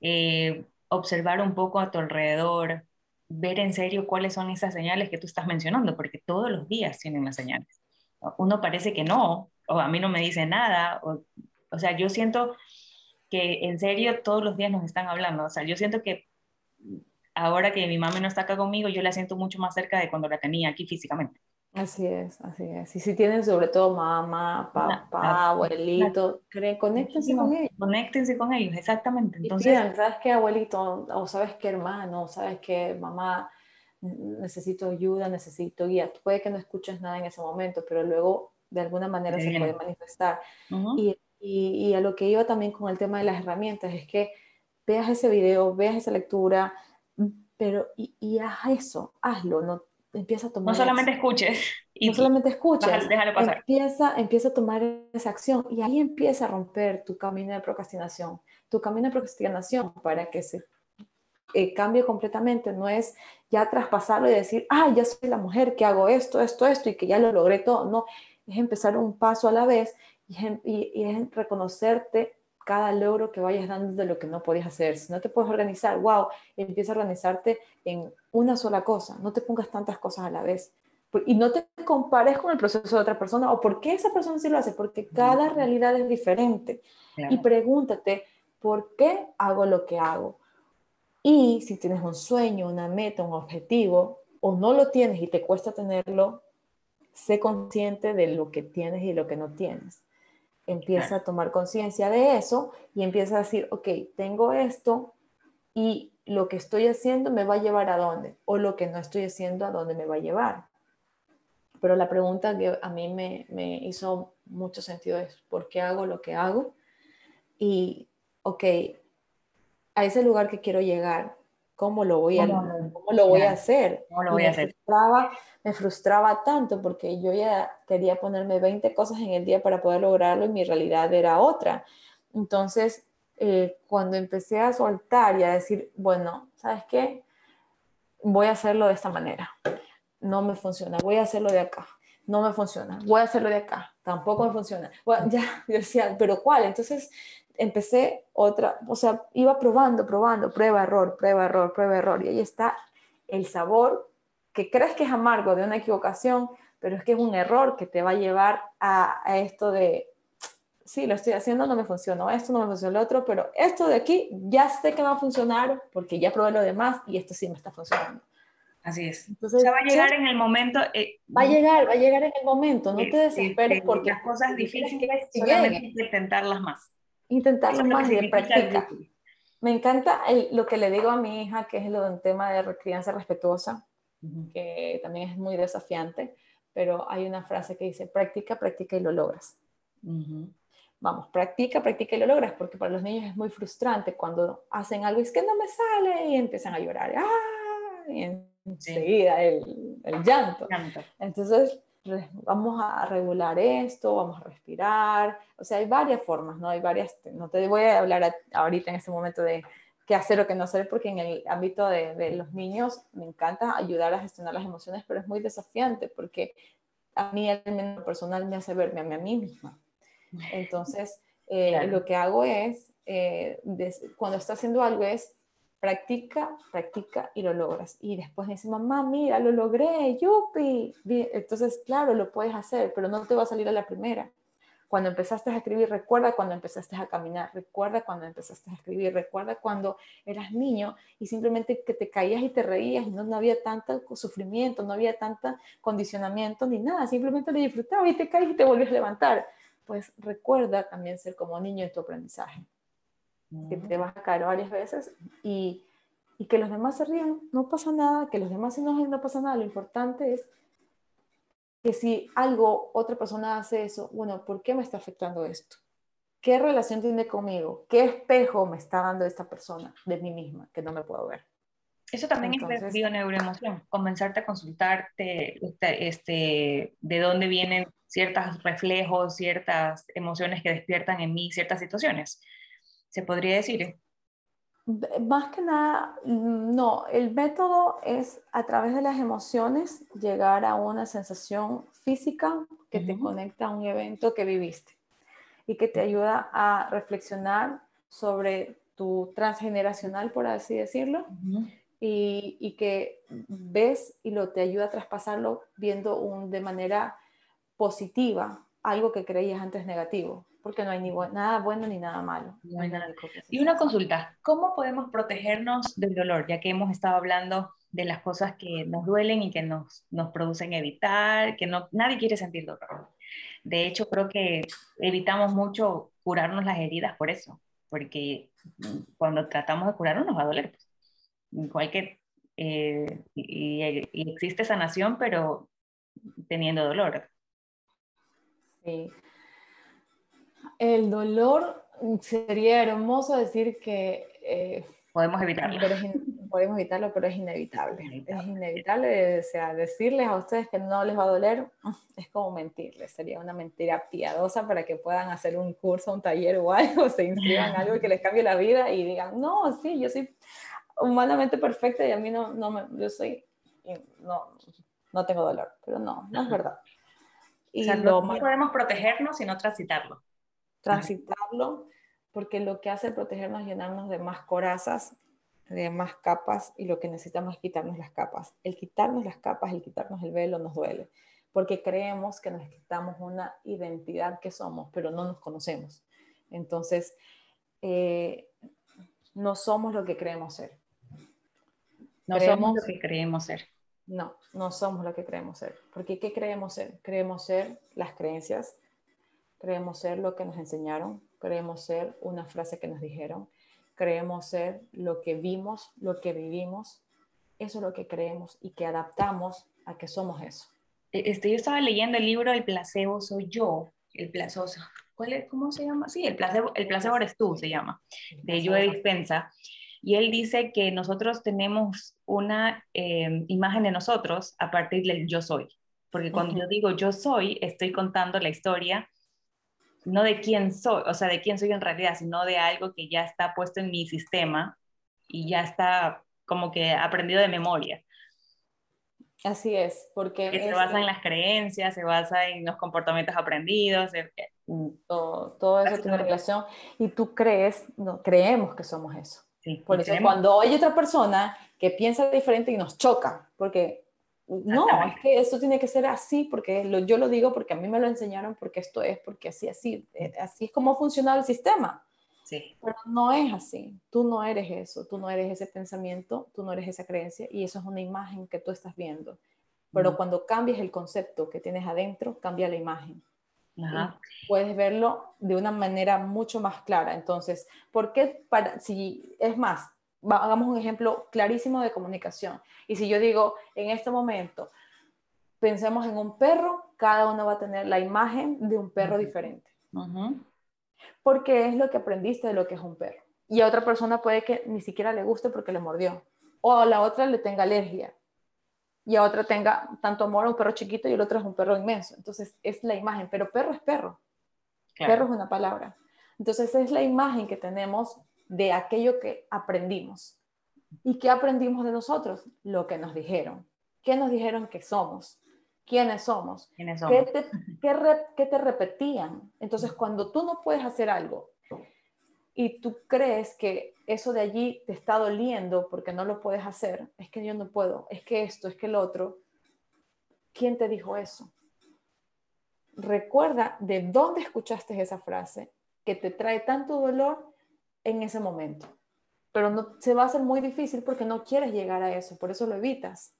eh, observar un poco a tu alrededor, ver en serio cuáles son esas señales que tú estás mencionando, porque todos los días tienen las señales. Uno parece que no, o a mí no me dice nada, o, o sea, yo siento que en serio todos los días nos están hablando, o sea, yo siento que ahora que mi mamá no está acá conmigo, yo la siento mucho más cerca de cuando la tenía aquí físicamente. Así es, así es. Y si tienen sobre todo mamá, papá, abuelito, creen, conéctense con ellos. Conéctense con ellos, exactamente. Entonces, ¿sabes qué abuelito? O sabes qué hermano, sabes qué mamá, necesito ayuda, necesito guía. Puede que no escuches nada en ese momento, pero luego de alguna manera se puede manifestar. y, y, y, a lo que iba también con el tema de las herramientas es que veas ese video, veas esa lectura, pero y, y haz eso, hazlo, no empieza a tomar. No solamente escuches. Y no solamente escuches. Empieza, empieza a tomar esa acción y ahí empieza a romper tu camino de procrastinación. Tu camino de procrastinación para que se eh, cambie completamente no es ya traspasarlo y decir, ah, ya soy la mujer que hago esto, esto, esto y que ya lo logré todo. No, es empezar un paso a la vez y, y, y es reconocerte cada logro que vayas dando de lo que no podías hacer. Si no te puedes organizar, wow, empieza a organizarte en una sola cosa. No te pongas tantas cosas a la vez. Y no te compares con el proceso de otra persona o por qué esa persona sí lo hace, porque cada realidad es diferente. Y pregúntate, ¿por qué hago lo que hago? Y si tienes un sueño, una meta, un objetivo, o no lo tienes y te cuesta tenerlo, sé consciente de lo que tienes y lo que no tienes empieza a tomar conciencia de eso y empieza a decir, ok, tengo esto y lo que estoy haciendo me va a llevar a dónde, o lo que no estoy haciendo a dónde me va a llevar. Pero la pregunta que a mí me, me hizo mucho sentido es, ¿por qué hago lo que hago? Y, ok, a ese lugar que quiero llegar, ¿cómo lo voy a, ¿cómo lo voy a hacer? ¿Cómo lo voy a hacer? me frustraba tanto porque yo ya quería ponerme 20 cosas en el día para poder lograrlo y mi realidad era otra. Entonces, eh, cuando empecé a soltar y a decir, bueno, ¿sabes qué? voy a hacerlo de esta manera. No me funciona, voy a hacerlo de acá. No me funciona, voy a hacerlo de acá. Tampoco me funciona. (laughs) ya, yo decía, pero ¿cuál? Entonces empecé otra, o sea, iba probando, probando, prueba, error, prueba, error, prueba, error. Y ahí está el sabor que crees que es amargo de una equivocación, pero es que es un error que te va a llevar a, a esto de, sí, lo estoy haciendo, no me funcionó esto, no me funcionó lo otro, pero esto de aquí ya sé que va a funcionar porque ya probé lo demás y esto sí me está funcionando. Así es. Entonces, va a llegar en el momento. Eh, va a llegar, va a llegar en el momento, no te desesperes porque las cosas difíciles solamente que intentarlas más. Intentarlas más y de práctica. Me encanta lo que le digo a mi hija, que es lo del tema de crianza respetuosa, que también es muy desafiante, pero hay una frase que dice, práctica, práctica y lo logras. Vamos, practica, practica y lo logras, porque para los niños es muy frustrante cuando hacen algo y es que no me sale y empiezan a llorar. ¡Ah! Y enseguida el, el llanto. Entonces, vamos a regular esto, vamos a respirar. O sea, hay varias formas, ¿no? Hay varias, no te voy a hablar ahorita en este momento de qué hacer o qué no hacer, porque en el ámbito de, de los niños me encanta ayudar a gestionar las emociones, pero es muy desafiante porque a mí, menos personal, me hace verme a mí, a mí misma. (laughs) Entonces, eh, lo que hago es, eh, cuando está haciendo algo es, practica, practica y lo logras. Y después dice, mamá, mira, lo logré, yupi. Entonces, claro, lo puedes hacer, pero no te va a salir a la primera. Cuando empezaste a escribir, recuerda cuando empezaste a caminar, recuerda cuando empezaste a escribir, recuerda cuando eras niño y simplemente que te caías y te reías y no, no había tanto sufrimiento, no había tanto condicionamiento ni nada, simplemente lo disfrutabas y te caes y te volvías a levantar pues recuerda también ser como niño en tu aprendizaje. Que te vas a caer varias veces y, y, que los demás se rían, no pasa nada, que los demás se enojen, no pasa nada. Lo importante es que si algo, otra persona hace eso, bueno, ¿por qué me está afectando esto? ¿Qué relación tiene conmigo? ¿Qué espejo me está dando esta persona de mí misma que no me puedo ver? Eso también es neuroemoción, comenzarte a consultarte este, este, de dónde vienen ciertos reflejos, ciertas emociones que despiertan en mí ciertas situaciones. ¿Se podría decir? Más que nada, mm, no, el método es a través de las emociones llegar a una sensación física que te conecta a un evento que viviste y que te ayuda a reflexionar sobre tu transgeneracional, por así decirlo, y, y, que ves y lo te ayuda a traspasarlo viendo un, de manera positiva algo que creías antes negativo, porque no hay ni nada bueno ni nada malo. y una consulta, ¿cómo podemos protegernos del dolor? Ya que hemos estado hablando de las cosas que nos duelen y que nos, nos producen evitar, que no, nadie quiere sentir dolor. De hecho, creo que evitamos mucho curarnos las heridas por eso, porque cuando tratamos de curarnos nos va a doler. Pues. Igual que eh, y, y, existe sanación, pero teniendo dolor. Sí. El dolor sería hermoso decir que... Eh, podemos evitarlo. podemos evitarlo, pero es inevitable. Es inevitable. O sea, decirles a ustedes que no les va a doler es como mentirles. Sería una mentira piadosa para que puedan hacer un curso, un taller o algo, (laughs) se inscriban en algo que les cambie la vida y digan, no, sí, yo soy humanamente perfecta y a mí no, no me, yo soy, no, no tengo dolor. Pero no, no es verdad. Y no podemos protegernos sino transitarlo. Transitarlo, porque lo que hace protegernos es llenarnos de más corazas, de más capas, y lo que necesitamos es quitarnos las capas. El quitarnos las capas, el quitarnos el velo nos duele, porque creemos que nos quitamos una identidad que somos, pero no nos conocemos. Entonces, eh, no somos lo que creemos ser. No somos lo que creemos ser. No, no somos lo que creemos ser. Porque ¿qué creemos ser? Creemos ser las creencias, creemos ser lo que nos enseñaron, creemos ser una frase que nos dijeron, creemos ser lo que vimos, lo que vivimos. Eso es lo que creemos y que adaptamos a que somos eso. E, este, yo estaba leyendo el libro El placebo soy yo, el placebo, ¿cuál es, ¿cómo se llama? Sí, el placebo, el placebo eres tú, se llama, de Joe Dispensa. Y él dice que nosotros tenemos una eh, imagen de nosotros a partir del yo soy. Porque cuando yo digo yo soy, estoy contando la historia no de quién soy, o sea, de quién soy en realidad, sino de algo que ya está puesto en mi sistema y ya está como que aprendido de memoria. Así es, porque... se basa en las creencias, se basa en los comportamientos aprendidos. Eh, mm, todo, todo eso tiene relación y tú crees, no, creemos que somos eso. Por eso cuando hay otra persona que piensa diferente y nos choca, porque no, es que esto tiene que ser así, porque yo lo digo porque a mí me lo enseñaron, porque esto es, porque así, así, eh, así es como funciona el sistema. Sí. Pero no es así. Tú no eres eso, tú no eres ese pensamiento, tú no eres esa creencia y eso es una imagen que tú estás viendo. Pero cuando cambias el concepto que tienes adentro, cambia la imagen. Puedes verlo de una manera mucho más clara. Entonces, ¿por qué? Para, si es más, hagamos un ejemplo clarísimo de comunicación. Y si yo digo, en este momento, pensemos en un perro, cada uno va a tener la imagen de un perro diferente. Porque es lo que aprendiste de lo que es un perro. Y a otra persona puede que ni siquiera le guste porque le mordió. O a la otra le tenga alergia. Y a otra tenga tanto amor a un perro chiquito y el otro es un perro inmenso. Entonces es la imagen. Pero perro es perro. Perro es una palabra. Entonces es la imagen que tenemos de aquello que aprendimos. ¿Y qué aprendimos de nosotros? Lo que nos dijeron. ¿Qué nos dijeron que somos? ¿Quiénes somos? ¿Qué, te, qué, te repetían? Entonces, cuando tú no puedes hacer algo y tú crees que eso de allí te está doliendo porque no lo puedes hacer, es que yo no puedo, es que esto, es que el otro, ¿quién te dijo eso? Recuerda de dónde escuchaste esa frase que te trae tanto dolor en ese momento. Pero no, se va a hacer muy difícil porque no quieres llegar a eso, por eso lo evitas.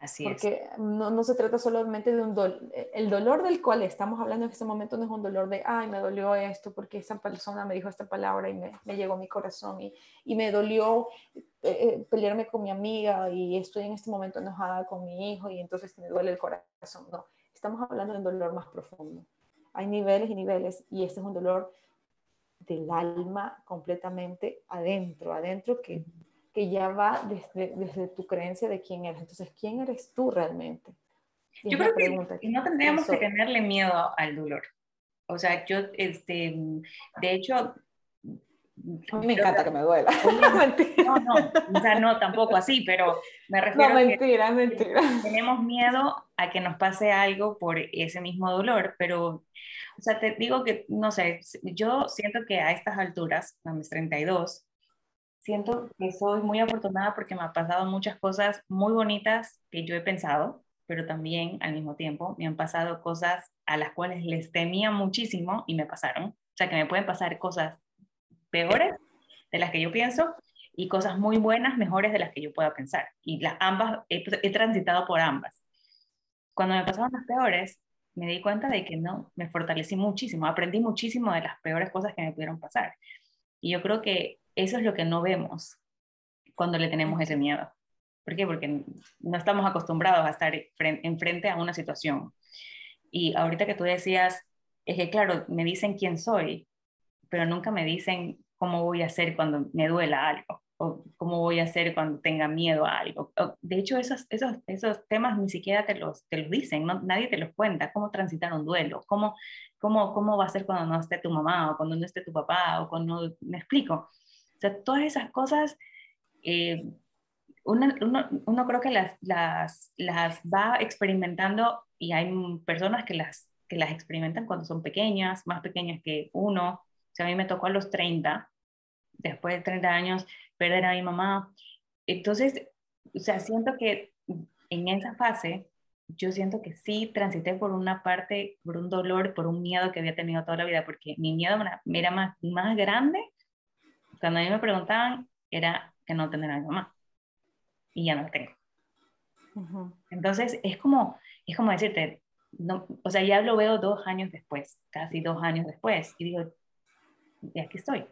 Así porque No, no, se trata solamente de un dolor. El dolor del cual estamos hablando en este momento no es un dolor de, ay, me dolió esto porque esa persona me dijo esta palabra y me, me llegó a mi corazón y, y me dolió eh, eh, pelearme con mi amiga y estoy en este momento enojada con mi hijo y entonces me duele el corazón. No, estamos hablando de un dolor más profundo. Hay niveles y niveles y este es un dolor del alma completamente adentro, adentro que, que ya va desde, desde, tu creencia de quién eres. Entonces, ¿quién eres tú realmente? yo creo que, no tendríamos que tenerle miedo al dolor. O sea, yo, este, de hecho... A mí me encanta que, me duela. (laughs) no, no, o sea, no tampoco así, pero me refiero no, mentira, a que mentira. tenemos miedo a que nos pase algo por ese mismo dolor, pero o sea, te digo que, no sé, yo siento que a estas alturas, a mis 32, siento que soy muy afortunada porque me ha pasado muchas cosas muy bonitas que yo he pensado, pero también al mismo tiempo me han pasado cosas a las cuales les temía muchísimo y me pasaron. O sea, que me pueden pasar cosas peores de las que yo pienso y cosas muy buenas, mejores de las que yo pueda pensar. Y las ambas, he, he transitado por ambas. Cuando me pasaron las peores, me di cuenta de que no, me fortalecí muchísimo, aprendí muchísimo de las peores cosas que me pudieron pasar. Y yo creo que eso es lo que no vemos cuando le tenemos ese miedo. ¿Por qué? Porque no estamos acostumbrados a estar enfrente a una situación. Y ahorita que tú decías, es que claro, me dicen quién soy, pero nunca me dicen cómo voy a ser cuando me duela algo o cómo voy a hacer cuando tenga miedo a algo. De hecho, esos, esos, esos temas ni siquiera te los, te los dicen, ¿no? nadie te los cuenta, cómo transitar un duelo, cómo, cómo, cómo va a ser cuando no esté tu mamá o cuando no esté tu papá o cuando, me explico. O sea, todas esas cosas, eh, uno, uno, uno, creo que las, las, las va experimentando y hay personas que las, que las experimentan cuando son pequeñas, más pequeñas que uno. O sea, a mí me tocó a los 30, después de 30 años, perder a mi mamá. Entonces, o sea, siento que en esa fase, yo siento que sí transité por una parte, por un dolor, por un miedo que había tenido toda la vida, porque mi miedo era más, más grande. Cuando a mí me preguntaban, era que no tener a mi mamá. Y ya no la tengo. Entonces, es como, es como decirte, no, o sea, ya lo veo dos años después, casi dos años después, y digo, y aquí estoy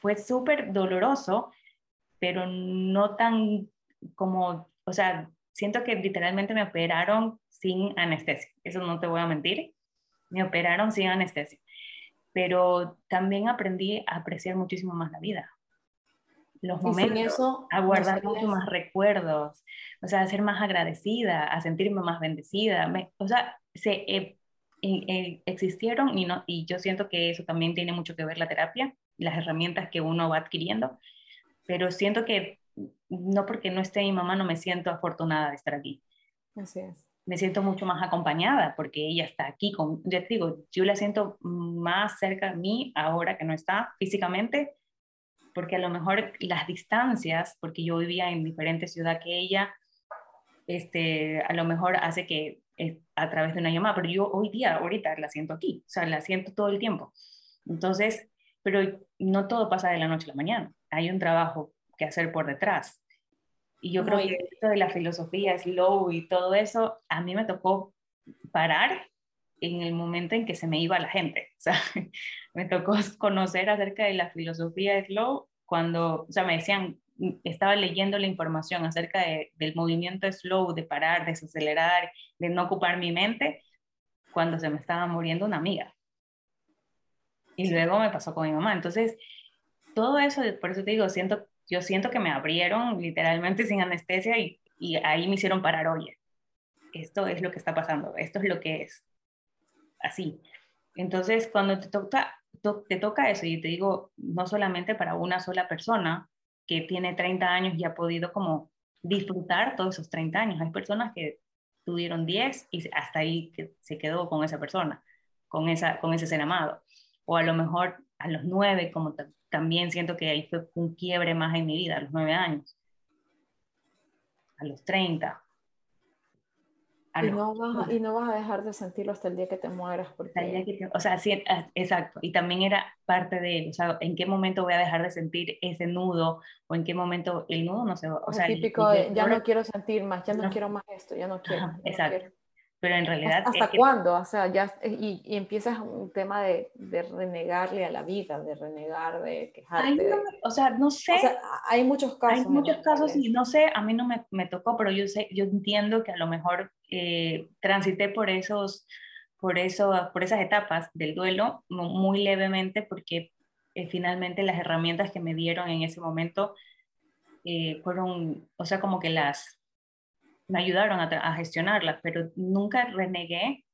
fue súper doloroso, pero no tan como, o sea, siento que literalmente me operaron sin anestesia, eso no te voy a mentir, me operaron sin anestesia, pero también aprendí a apreciar muchísimo más la vida, los momentos, a guardar mucho más recuerdos, o sea, a ser más agradecida, a sentirme más bendecida, o sea, se, eh, existieron y, no, y yo siento que eso también tiene mucho que ver la terapia, las herramientas que uno va adquiriendo, pero siento que no porque no esté mi mamá, no me siento afortunada de estar aquí. Así es. Me siento mucho más acompañada porque ella está aquí. Con, ya te digo, yo la siento más cerca de mí ahora que no está físicamente, porque a lo mejor las distancias, porque yo vivía en diferente ciudad que ella, este, a lo mejor hace que eh, a través de una llamada, pero yo hoy día, ahorita la siento aquí, o sea, la siento todo el tiempo. Entonces, pero no todo pasa de la noche a la mañana, hay un trabajo que hacer por detrás. Y yo creo que esto de la filosofía slow y todo eso, a mí me tocó parar en el momento en que se me iba la gente. O sea, (laughs) me tocó conocer acerca de la filosofía slow cuando, o sea, me decían, estaba leyendo la información acerca del movimiento slow, de parar, de desacelerar, de no ocupar mi mente, cuando se me estaba muriendo una amiga. Y luego me pasó con mi mamá. Entonces, todo eso, por eso te digo, siento, yo siento que me abrieron literalmente (laughs) sin anestesia y, y ahí me hicieron parar, oye, esto es lo que está pasando, esto es lo que es. Así. Entonces, cuando te toca, te toca eso, y te digo, no solamente para una sola persona, que tiene 30 años y ha podido como disfrutar todos esos 30 años. Hay personas que tuvieron 10 y hasta ahí que se quedó con esa persona, con, esa, con ese ser amado. O a lo mejor a los 9, como también siento que ahí fue un quiebre más en mi vida, a los 9 años. A los 30, y, no vas, y no vas a dejar de sentirlo hasta el día que te mueras. Porque... o sea, sí, ah, exacto. Y también era parte de, o sea, en qué momento voy a dejar de sentir ese nudo o en qué momento el nudo no se va. O sea, típico, ya no quiero sentir más, ya no, quiero más esto, ya no quiero. exacto pero en realidad... ¿Hasta cuándo? O sea, ya, y, y, empiezas un tema de, de, renegarle a la vida, de renegar, de quejarte. o sea, no sé. O sea, hay muchos casos. Hay muchos casos y no sé, a mí no me, me, tocó, pero yo sé, yo entiendo que a lo mejor eh, transité por esos, por eso, por esas etapas del duelo muy levemente porque eh, finalmente las herramientas que me dieron en ese momento eh, fueron, o sea, como que las me ayudaron a, gestionarlas, pero nunca renegué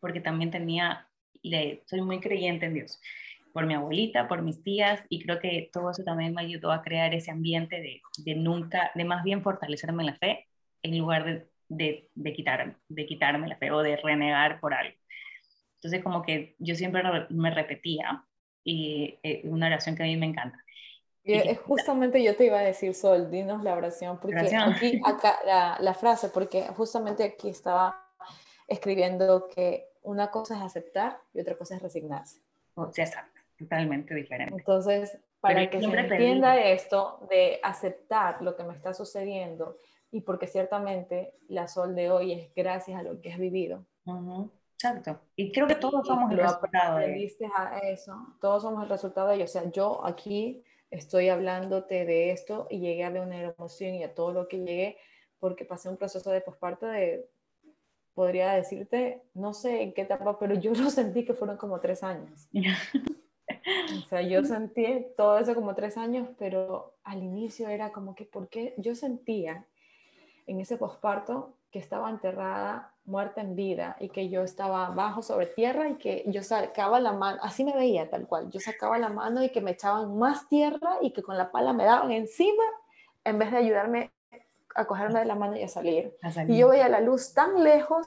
porque también tenía, le, soy muy creyente en Dios, por mi abuelita, por mis tías, y creo que todo eso también me ayudó a crear ese ambiente de, de nunca, de más bien fortalecerme en la fe, en lugar de, de, de, quitar, de quitarme la fe o de renegar por algo. Entonces como que yo siempre me repetía, y eh, una oración que a mí me encanta, justamente yo te iba a decir, Sol, dinos la oración, porque aquí, acá, la, frase, porque justamente aquí estaba escribiendo que una cosa es aceptar y otra cosa es resignarse. Oh, exacto, totalmente diferente. Entonces, para que se entienda esto de aceptar lo que me está sucediendo y porque ciertamente la Sol de hoy es gracias a lo que has vivido. Exacto. Y creo que todos somos el resultado de eso. Todos somos el resultado de ello. O sea, yo aquí estoy hablándote de esto y llegué a ver una emoción y a todo lo que llegué porque pasé un proceso de posparto de, podría decirte, no sé en qué etapa, pero yo (laughs) lo sentí que fueron como tres años. o sea, yo sentí todo eso como tres años, pero al inicio era como que, ¿por qué? Yo sentía en ese posparto que estaba enterrada, muerta en vida, y que yo estaba bajo sobre tierra y que yo sacaba la mano, así me veía tal cual, yo sacaba la mano y que me echaban más tierra y que con la pala me daban encima en vez de ayudarme a cogerme de la mano y a salir. Y yo veía la luz tan lejos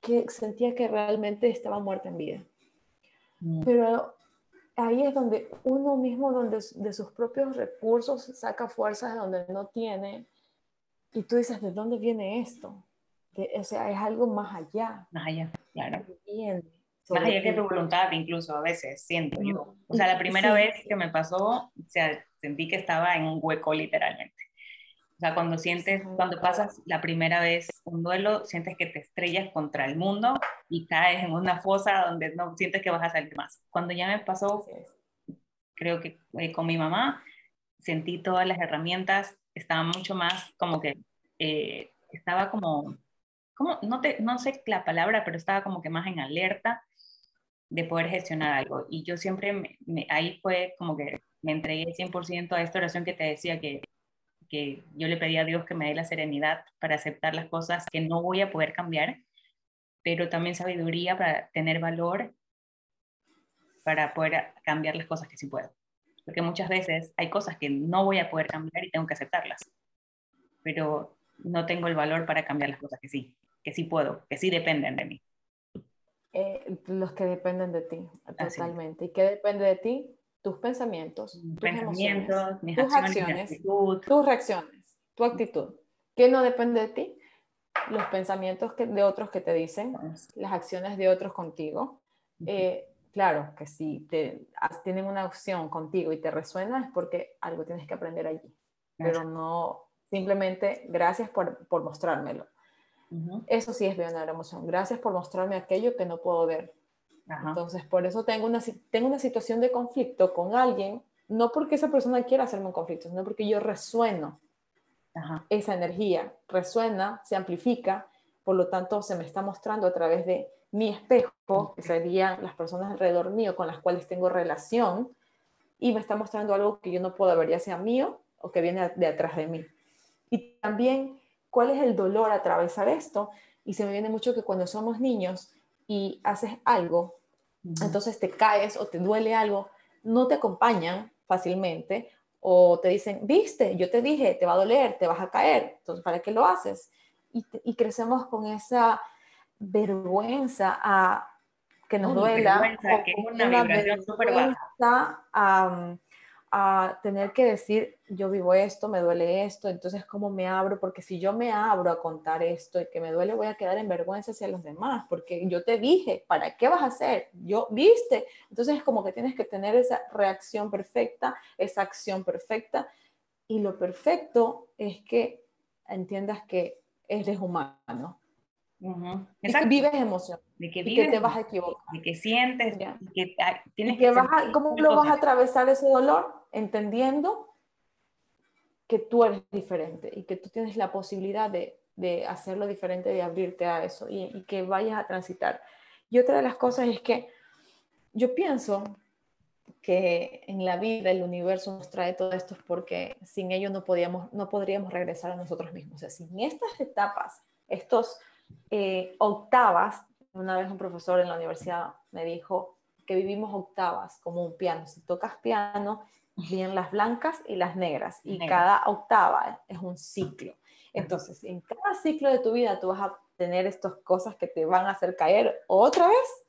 que sentía que realmente estaba muerta en vida. Mm. Pero ahí es donde uno mismo, donde de sus propios recursos, saca fuerzas de donde no tiene. Y tú dices, ¿de dónde viene esto? O sea, es algo más allá. Más allá, claro. más allá que tu voluntad, incluso a veces, siento yo. O sea, la primera vez que me pasó, o sea, sentí que estaba en un hueco literalmente. O sea, cuando sientes, cuando pasas la primera vez un duelo, sientes que te estrellas contra el mundo y caes en una fosa donde no sientes que vas a salir más. Cuando ya me pasó, creo que eh, con mi mamá, sentí todas las herramientas, estaba mucho más como que, eh, estaba como no, te, no sé la palabra, pero estaba como que más en alerta de poder gestionar algo. Y yo siempre, me, ahí fue como que me entregué 100% a esta oración que te decía que, que yo le pedí a Dios que me dé la serenidad para aceptar las cosas que no voy a poder cambiar, pero también sabiduría para tener valor para poder cambiar las cosas que sí puedo. porque muchas veces hay cosas que no voy a poder cambiar y tengo que aceptarlas, pero no tengo el valor para cambiar las cosas que sí, que sí puedo, que sí dependen de mí. Eh, los que dependen de ti, totalmente. ¿Y qué depende de ti? Tus pensamientos, tus pensamientos, mis tus acciones, tus reacciones, tu actitud. ¿Qué no depende de ti? Los pensamientos de otros que te dicen, las acciones de otros contigo. Eh, claro que si te, tienen una opción contigo y te resuena es porque algo tienes que aprender allí, pero no simplemente gracias por, por mostrármelo. Eso sí es ver una emoción. Gracias por mostrarme aquello que no puedo ver. Entonces, por eso tengo una, tengo una situación de conflicto con alguien, no porque esa persona quiera hacerme un conflicto, sino porque yo resueno esa energía, resuena, se amplifica, por lo tanto se me está mostrando a través de mi espejo, que serían las personas alrededor mío con las cuales tengo relación, y me está mostrando algo que yo no puedo ver, ya sea mío o que viene de atrás de mí. Y también, ¿cuál es el dolor a atravesar esto? Y se me viene mucho que cuando somos niños y haces algo, entonces te caes o te duele algo, no te acompañan fácilmente o te dicen, viste, yo te dije, te va a doler, te vas a caer, entonces, ¿para qué lo haces? Y, y crecemos con esa vergüenza a que nos duela, vergüenza, que una, una vergüenza a, a, tener que decir, yo vivo esto, me duele esto, entonces cómo me abro, porque si yo me abro a contar esto y que me duele, voy a quedar en vergüenza hacia los demás, porque yo te dije, ¿para qué vas a hacer? Yo, viste, entonces es como que tienes que tener esa reacción perfecta, esa acción perfecta, y lo perfecto es que entiendas que eres humano, que vives emoción. De que vives, te vas a equivocar. De que sientes, que tienes que, vas ¿Cómo lo vas a atravesar ese dolor? Entendiendo que tú eres diferente y que tú tienes la posibilidad de, de hacerlo diferente, de abrirte a eso y, y, que vayas a transitar. Y otra de las cosas es que yo pienso que en la vida el universo nos trae todo esto porque sin ello no, podíamos, no podríamos regresar a nosotros mismos. O sea, sin estas etapas, estos eh, octavas, una vez un profesor en la universidad me dijo que vivimos octavas como un piano. Si tocas piano, vienen las blancas y las negras, y cada octava es un ciclo. Entonces, en cada ciclo de tu vida tú vas a tener estas cosas que te van a hacer caer otra vez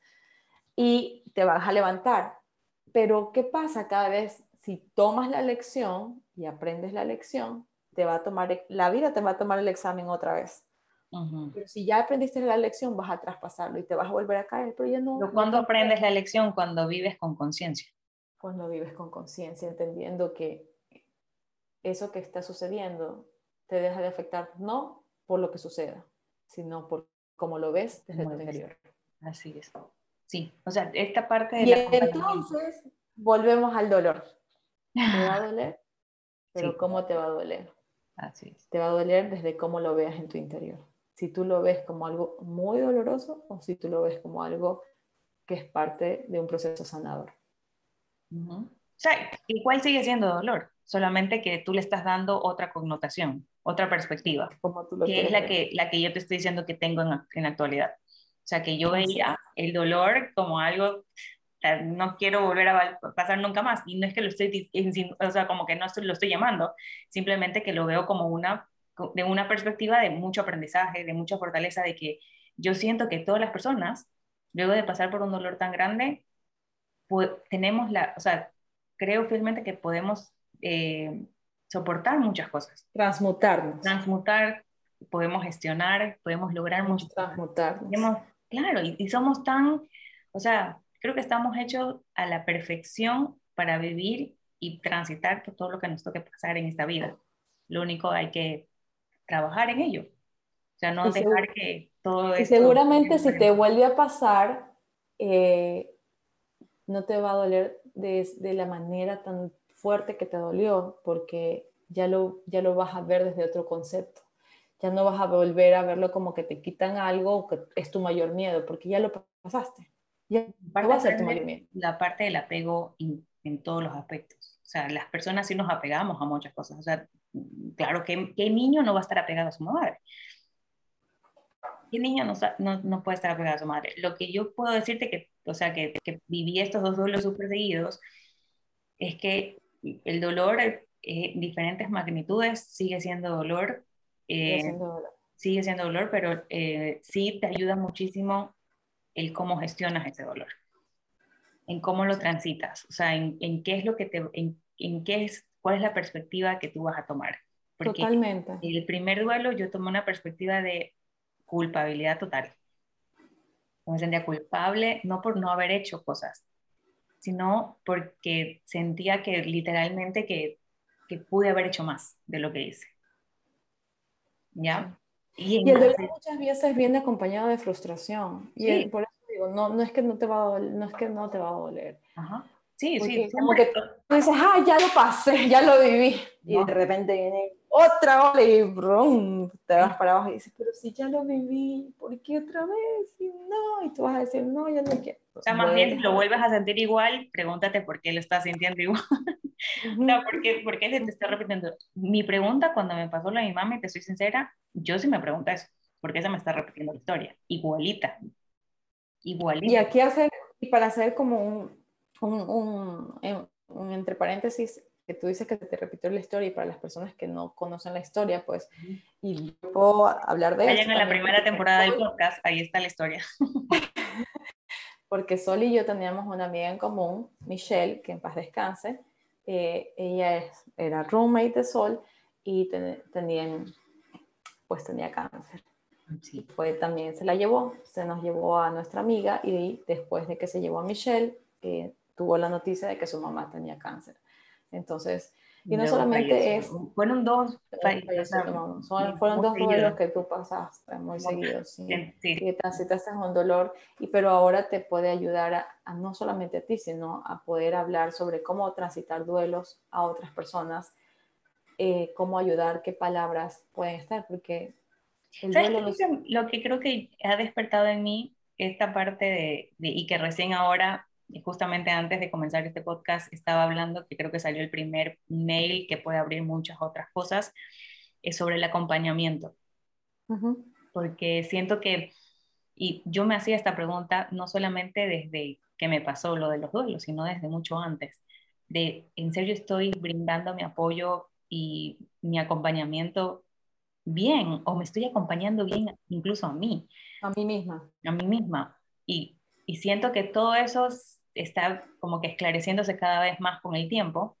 y te vas a levantar. Pero, ¿qué pasa cada vez si tomas la lección y aprendes la lección? Te va a tomar, la vida te va a tomar el examen otra vez. Pero si ya aprendiste la lección, vas a traspasarlo y te vas a volver a caer, pero ya no. Pero ¿cuándo aprendes la lección? Cuando vives con conciencia. Cuando vives con conciencia, entendiendo que eso que está sucediendo te deja de afectar no por lo que suceda, sino por cómo lo ves desde tu interior. Así es. Sí, o sea, esta parte de y entonces volvemos al dolor. ¿Te va a (laughs) doler? Pero ¿cómo te va a doler? Así es. Te va a doler desde cómo lo veas en tu interior si tú lo ves como algo muy doloroso o si tú lo ves como algo que es parte de un proceso sanador. O sea, igual sigue siendo dolor, solamente que tú le estás dando otra connotación, otra perspectiva, como tú lo que es la que, la que yo te estoy diciendo que tengo en, en la actualidad. O sea, que yo veía el dolor como algo, no quiero volver a pasar nunca más. Y no es que lo estoy, o sea, como que no lo estoy llamando, simplemente que lo veo como una de una perspectiva de mucho aprendizaje, de mucha fortaleza, de que yo siento que todas las personas, luego de pasar por un dolor tan grande, tenemos la, o sea, creo fielmente que podemos eh, soportar muchas cosas. Transmutarnos. Transmutar, podemos gestionar, podemos lograr mucho. Transmutar. Claro, y, y somos tan, o sea, creo que estamos hechos a la perfección para vivir y transitar por todo lo que nos toque pasar en esta vida. Lo único hay que trabajar en ello. O sea, no dejar que todo esto... Y seguramente si te vuelve a pasar, eh, no te va a doler de, de, la manera tan fuerte que te dolió, porque ya lo, ya lo vas a ver desde otro concepto. Ya no vas a volver a verlo como que te quitan algo que es tu mayor miedo, porque ya lo pasaste. Ya va a ser tu mayor miedo. La parte del apego en todos los aspectos. O sea, las personas sí nos apegamos a muchas cosas. O sea, claro, ¿qué, ¿qué, niño no va a estar apegado a su madre? ¿Qué niño no, no, no, puede estar apegado a su madre? Lo que yo puedo decirte que, o sea, que, que viví estos dos duelos súper seguidos, es que el dolor, eh, diferentes magnitudes, sigue siendo dolor. sigue siendo dolor. Sigue siendo dolor, pero sí te ayuda muchísimo el cómo gestionas ese dolor, en cómo lo transitas, o sea, en, en qué es lo que te, en, en, qué es, cuál es la perspectiva que tú vas a tomar. Porque Totalmente. El primer duelo yo tomé una perspectiva de culpabilidad total. Me sentía culpable no por no haber hecho cosas, sino porque sentía que literalmente que, que pude haber hecho más de lo que hice. ¿Ya? Y, el dolor muchas veces viene acompañado de frustración. Y por eso digo, no, no, es que no, te va a doler, no es que no te va a doler. Ajá. Sí, sí. Como que tú dices, ah, ya lo pasé, ya lo viví. Y de repente viene otra ola y brum, te vas para abajo y dices, pero si ya lo viví, ¿por qué otra vez? Y no, y tú vas a decir, no, ya no quiero. O sea, más bien, si lo vuelves a sentir igual, pregúntate por qué lo estás sintiendo igual. (laughs) no, ¿por qué, ¿por qué te está repitiendo? Mi pregunta cuando me pasó lo de mi mamá, y te soy sincera, yo sí me pregunto eso, ¿por qué se me está repitiendo la historia? Igualita. Igualita. Y aquí hacer, y para hacer como un, un, un, entre paréntesis, que tú dices que te repitió la historia y para las personas que no conocen la historia, pues, y yo puedo hablar de eso. en la primera temporada del podcast, ahí está la historia. (laughs) porque Sol y yo teníamos una amiga en común, Michelle, que en paz descanse. Eh, ella es, era roommate de Sol y tenían, pues tenía cáncer. Sí. Fue también, se la llevó, se nos llevó a nuestra amiga y después de que se llevó a Michelle, eh, tuvo la noticia de que su mamá tenía cáncer. Entonces, y no, solamente es... Fueron dos fueron dos duelos que tú pasaste muy seguidos, sí. sí. Y transitaste un dolor, y, pero ahora te puede ayudar a, no solamente a ti, sino a poder hablar sobre cómo transitar duelos a otras personas, eh, cómo ayudar, qué palabras pueden estar, porque el duelo... Lo que creo que ha despertado en mí esta parte de, y que recién ahora justamente antes de comenzar este podcast estaba hablando que creo que salió el primer mail que puede abrir muchas otras cosas, es sobre el acompañamiento. Porque siento que, y yo me hacía esta pregunta no solamente desde que me pasó lo de los duelos, sino desde mucho antes, de en serio estoy brindando mi apoyo y mi acompañamiento bien, o me estoy acompañando bien incluso a mí. A mí misma. A mí misma. Y, y siento que todo eso está como que esclareciéndose cada vez más con el tiempo,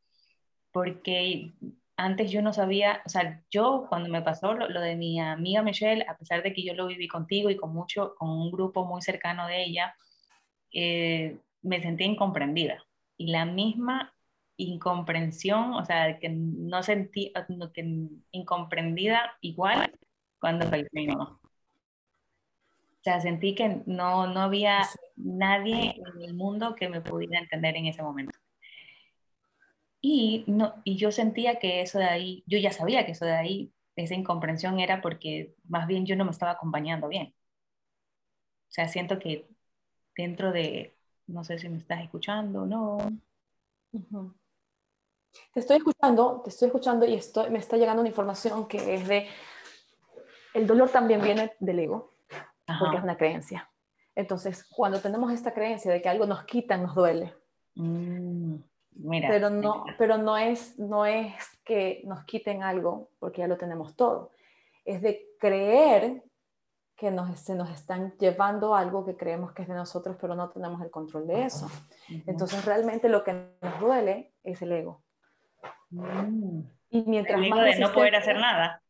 porque antes yo no sabía, o sea, yo cuando me pasó lo, de mi amiga Michelle, a pesar de que yo lo viví contigo y con mucho, con un grupo muy cercano de ella, eh, me sentí incomprendida. Y la misma incomprensión, o sea, que no sentí, que incomprendida igual cuando falleció mi mamá. O sea, sentí que no, no había nadie en el mundo que me pudiera entender en ese momento. Y, no, y yo sentía que eso de ahí, yo ya sabía que eso de ahí, esa incomprensión era porque más bien yo no me estaba acompañando bien. O sea, siento que dentro de, no sé si me estás escuchando o no. Te estoy escuchando, te estoy escuchando y estoy, me está llegando una información que es de, el dolor también viene del ego porque es una creencia. Entonces, cuando tenemos esta creencia de que algo nos quitan, nos duele. Mm, pero no, pero no es, no es que nos quiten algo porque ya lo tenemos todo. Es de creer que nos, se nos están llevando algo que creemos que es de nosotros, pero no tenemos el control de eso. Entonces, realmente lo que nos duele es el ego. Mm. Y mientras el ego más de no poder hacer nada.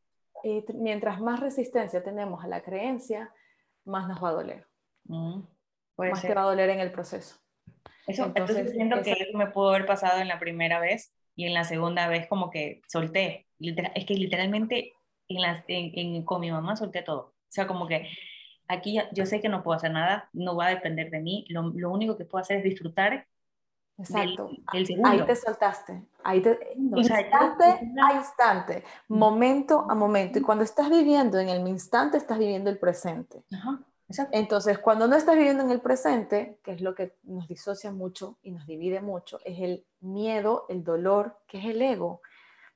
mientras más resistencia tenemos a la creencia, más nos va a doler. Mm, más te va a doler en el proceso. Eso, entonces, siento que eso me pudo haber pasado en la primera vez y en la segunda vez como que solté. Es que literalmente en las, en, con mi mamá solté todo. O sea, como que aquí yo sé que no puedo hacer nada, no va a depender de mí, lo, lo único que puedo hacer es disfrutar Exacto. Ahí te soltaste. Ahí te, instante a instante, momento a momento. Y cuando estás viviendo en el instante, estás viviendo el presente. Entonces, cuando no estás viviendo en el presente, que es lo que nos disocia mucho y nos divide mucho, es el miedo, el dolor, que es el ego,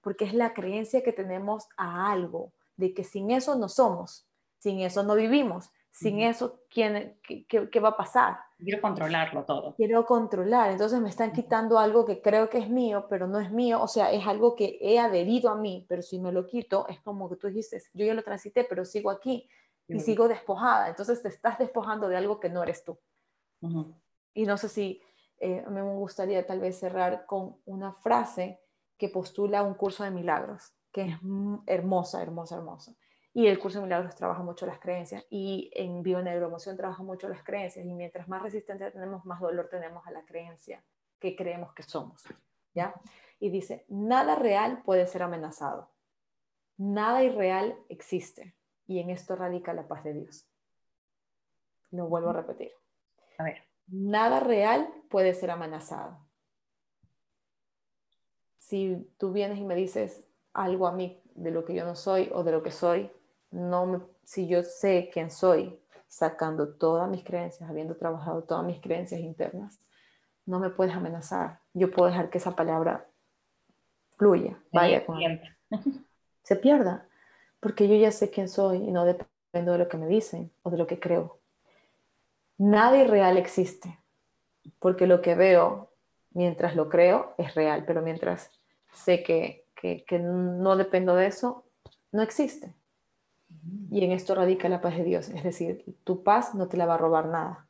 porque es la creencia que tenemos a algo, de que sin eso no somos, sin eso no vivimos, Sin eso, ¿quién, qué, va a pasar? Quiero controlarlo todo. Quiero controlar, entonces me están quitando algo que creo que es mío, pero no es mío, o sea, es algo que he adherido a mí, pero si me lo quito, es como que tú dijiste, yo ya lo transité, pero sigo aquí y sigo despojada, entonces te estás despojando de algo que no eres tú. Y no sé si eh, me gustaría tal vez cerrar con una frase que postula un curso de milagros, que es hermosa, hermosa, hermosa. Y el curso de milagros trabaja mucho las creencias y en bioneuroemoción trabaja mucho las creencias y mientras más resistencia tenemos, más dolor tenemos a la creencia que creemos que somos. ¿ya? Y dice, nada real puede ser amenazado. Nada irreal existe. Y en esto radica la paz de Dios. Lo vuelvo a repetir. A ver. Nada real puede ser amenazado. Si tú vienes y me dices algo a mí de lo que yo no soy o de lo que soy, no si yo sé quién soy, sacando todas mis creencias, habiendo trabajado todas mis creencias internas, no me puedes amenazar. Yo puedo dejar que esa palabra fluya, vaya con se pierda, porque yo ya sé quién soy y no dependo de lo que me dicen o de lo que creo. Nada irreal existe, porque lo que veo mientras lo creo es real, pero mientras sé que, que no dependo de eso, no existe. Y en esto radica la paz de Dios, es decir, tu paz no te la va a robar nada,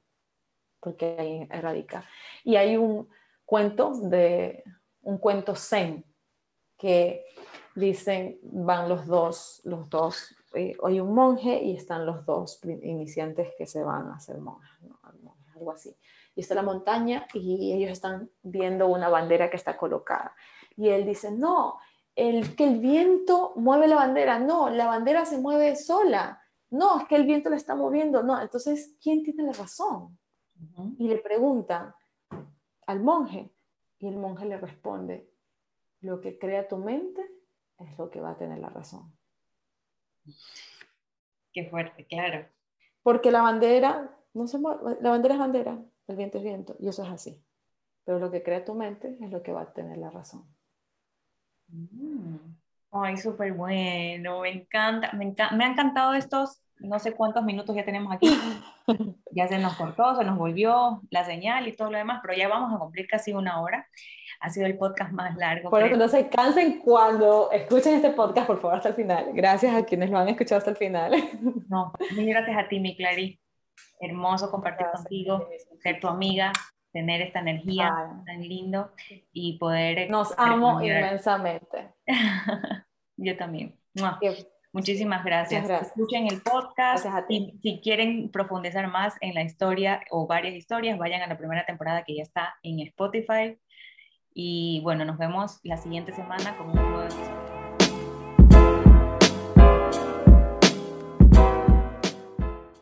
porque ahí radica. Y hay un cuento de un cuento zen que dicen van los dos, los dos, eh, hay un monje y están los dos iniciantes que se van a hacer monjes, algo así. Y está la montaña y ellos están viendo una bandera que está colocada. Y él dice, no, el, que el viento mueve la bandera. No, la bandera se mueve sola. No, es que el viento la está moviendo. No, entonces, ¿quién tiene la razón? Y le pregunta al monje y el monje le responde, lo que crea tu mente es lo que va a tener la razón. Qué fuerte, claro. Porque la bandera, no se mueve, la bandera es bandera, el viento es viento, y eso es así. Pero lo que crea tu mente es lo que va a tener la razón. Mm. Ay, súper bueno, me encanta, me me ha encantado estos, no sé cuántos minutos ya tenemos aquí. (laughs) Ya se nos cortó, se nos volvió la señal y todo lo demás, pero ya vamos a cumplir casi una hora. Ha sido el podcast más largo. Por que no se cansen cuando escuchen este podcast, por favor, hasta el final. Gracias a quienes lo han escuchado hasta el final. No, gracias a ti, mi Clary. Hermoso compartir contigo, ser tu amiga, tener esta energía tan lindo y poder... Nos amo inmensamente. (laughs) Yo también. Muchísimas gracias. Escuchen el podcast. Y si quieren profundizar más en la historia o varias historias, vayan a la primera temporada que ya está en Spotify. Y bueno, nos vemos la siguiente semana con un nuevo episodio.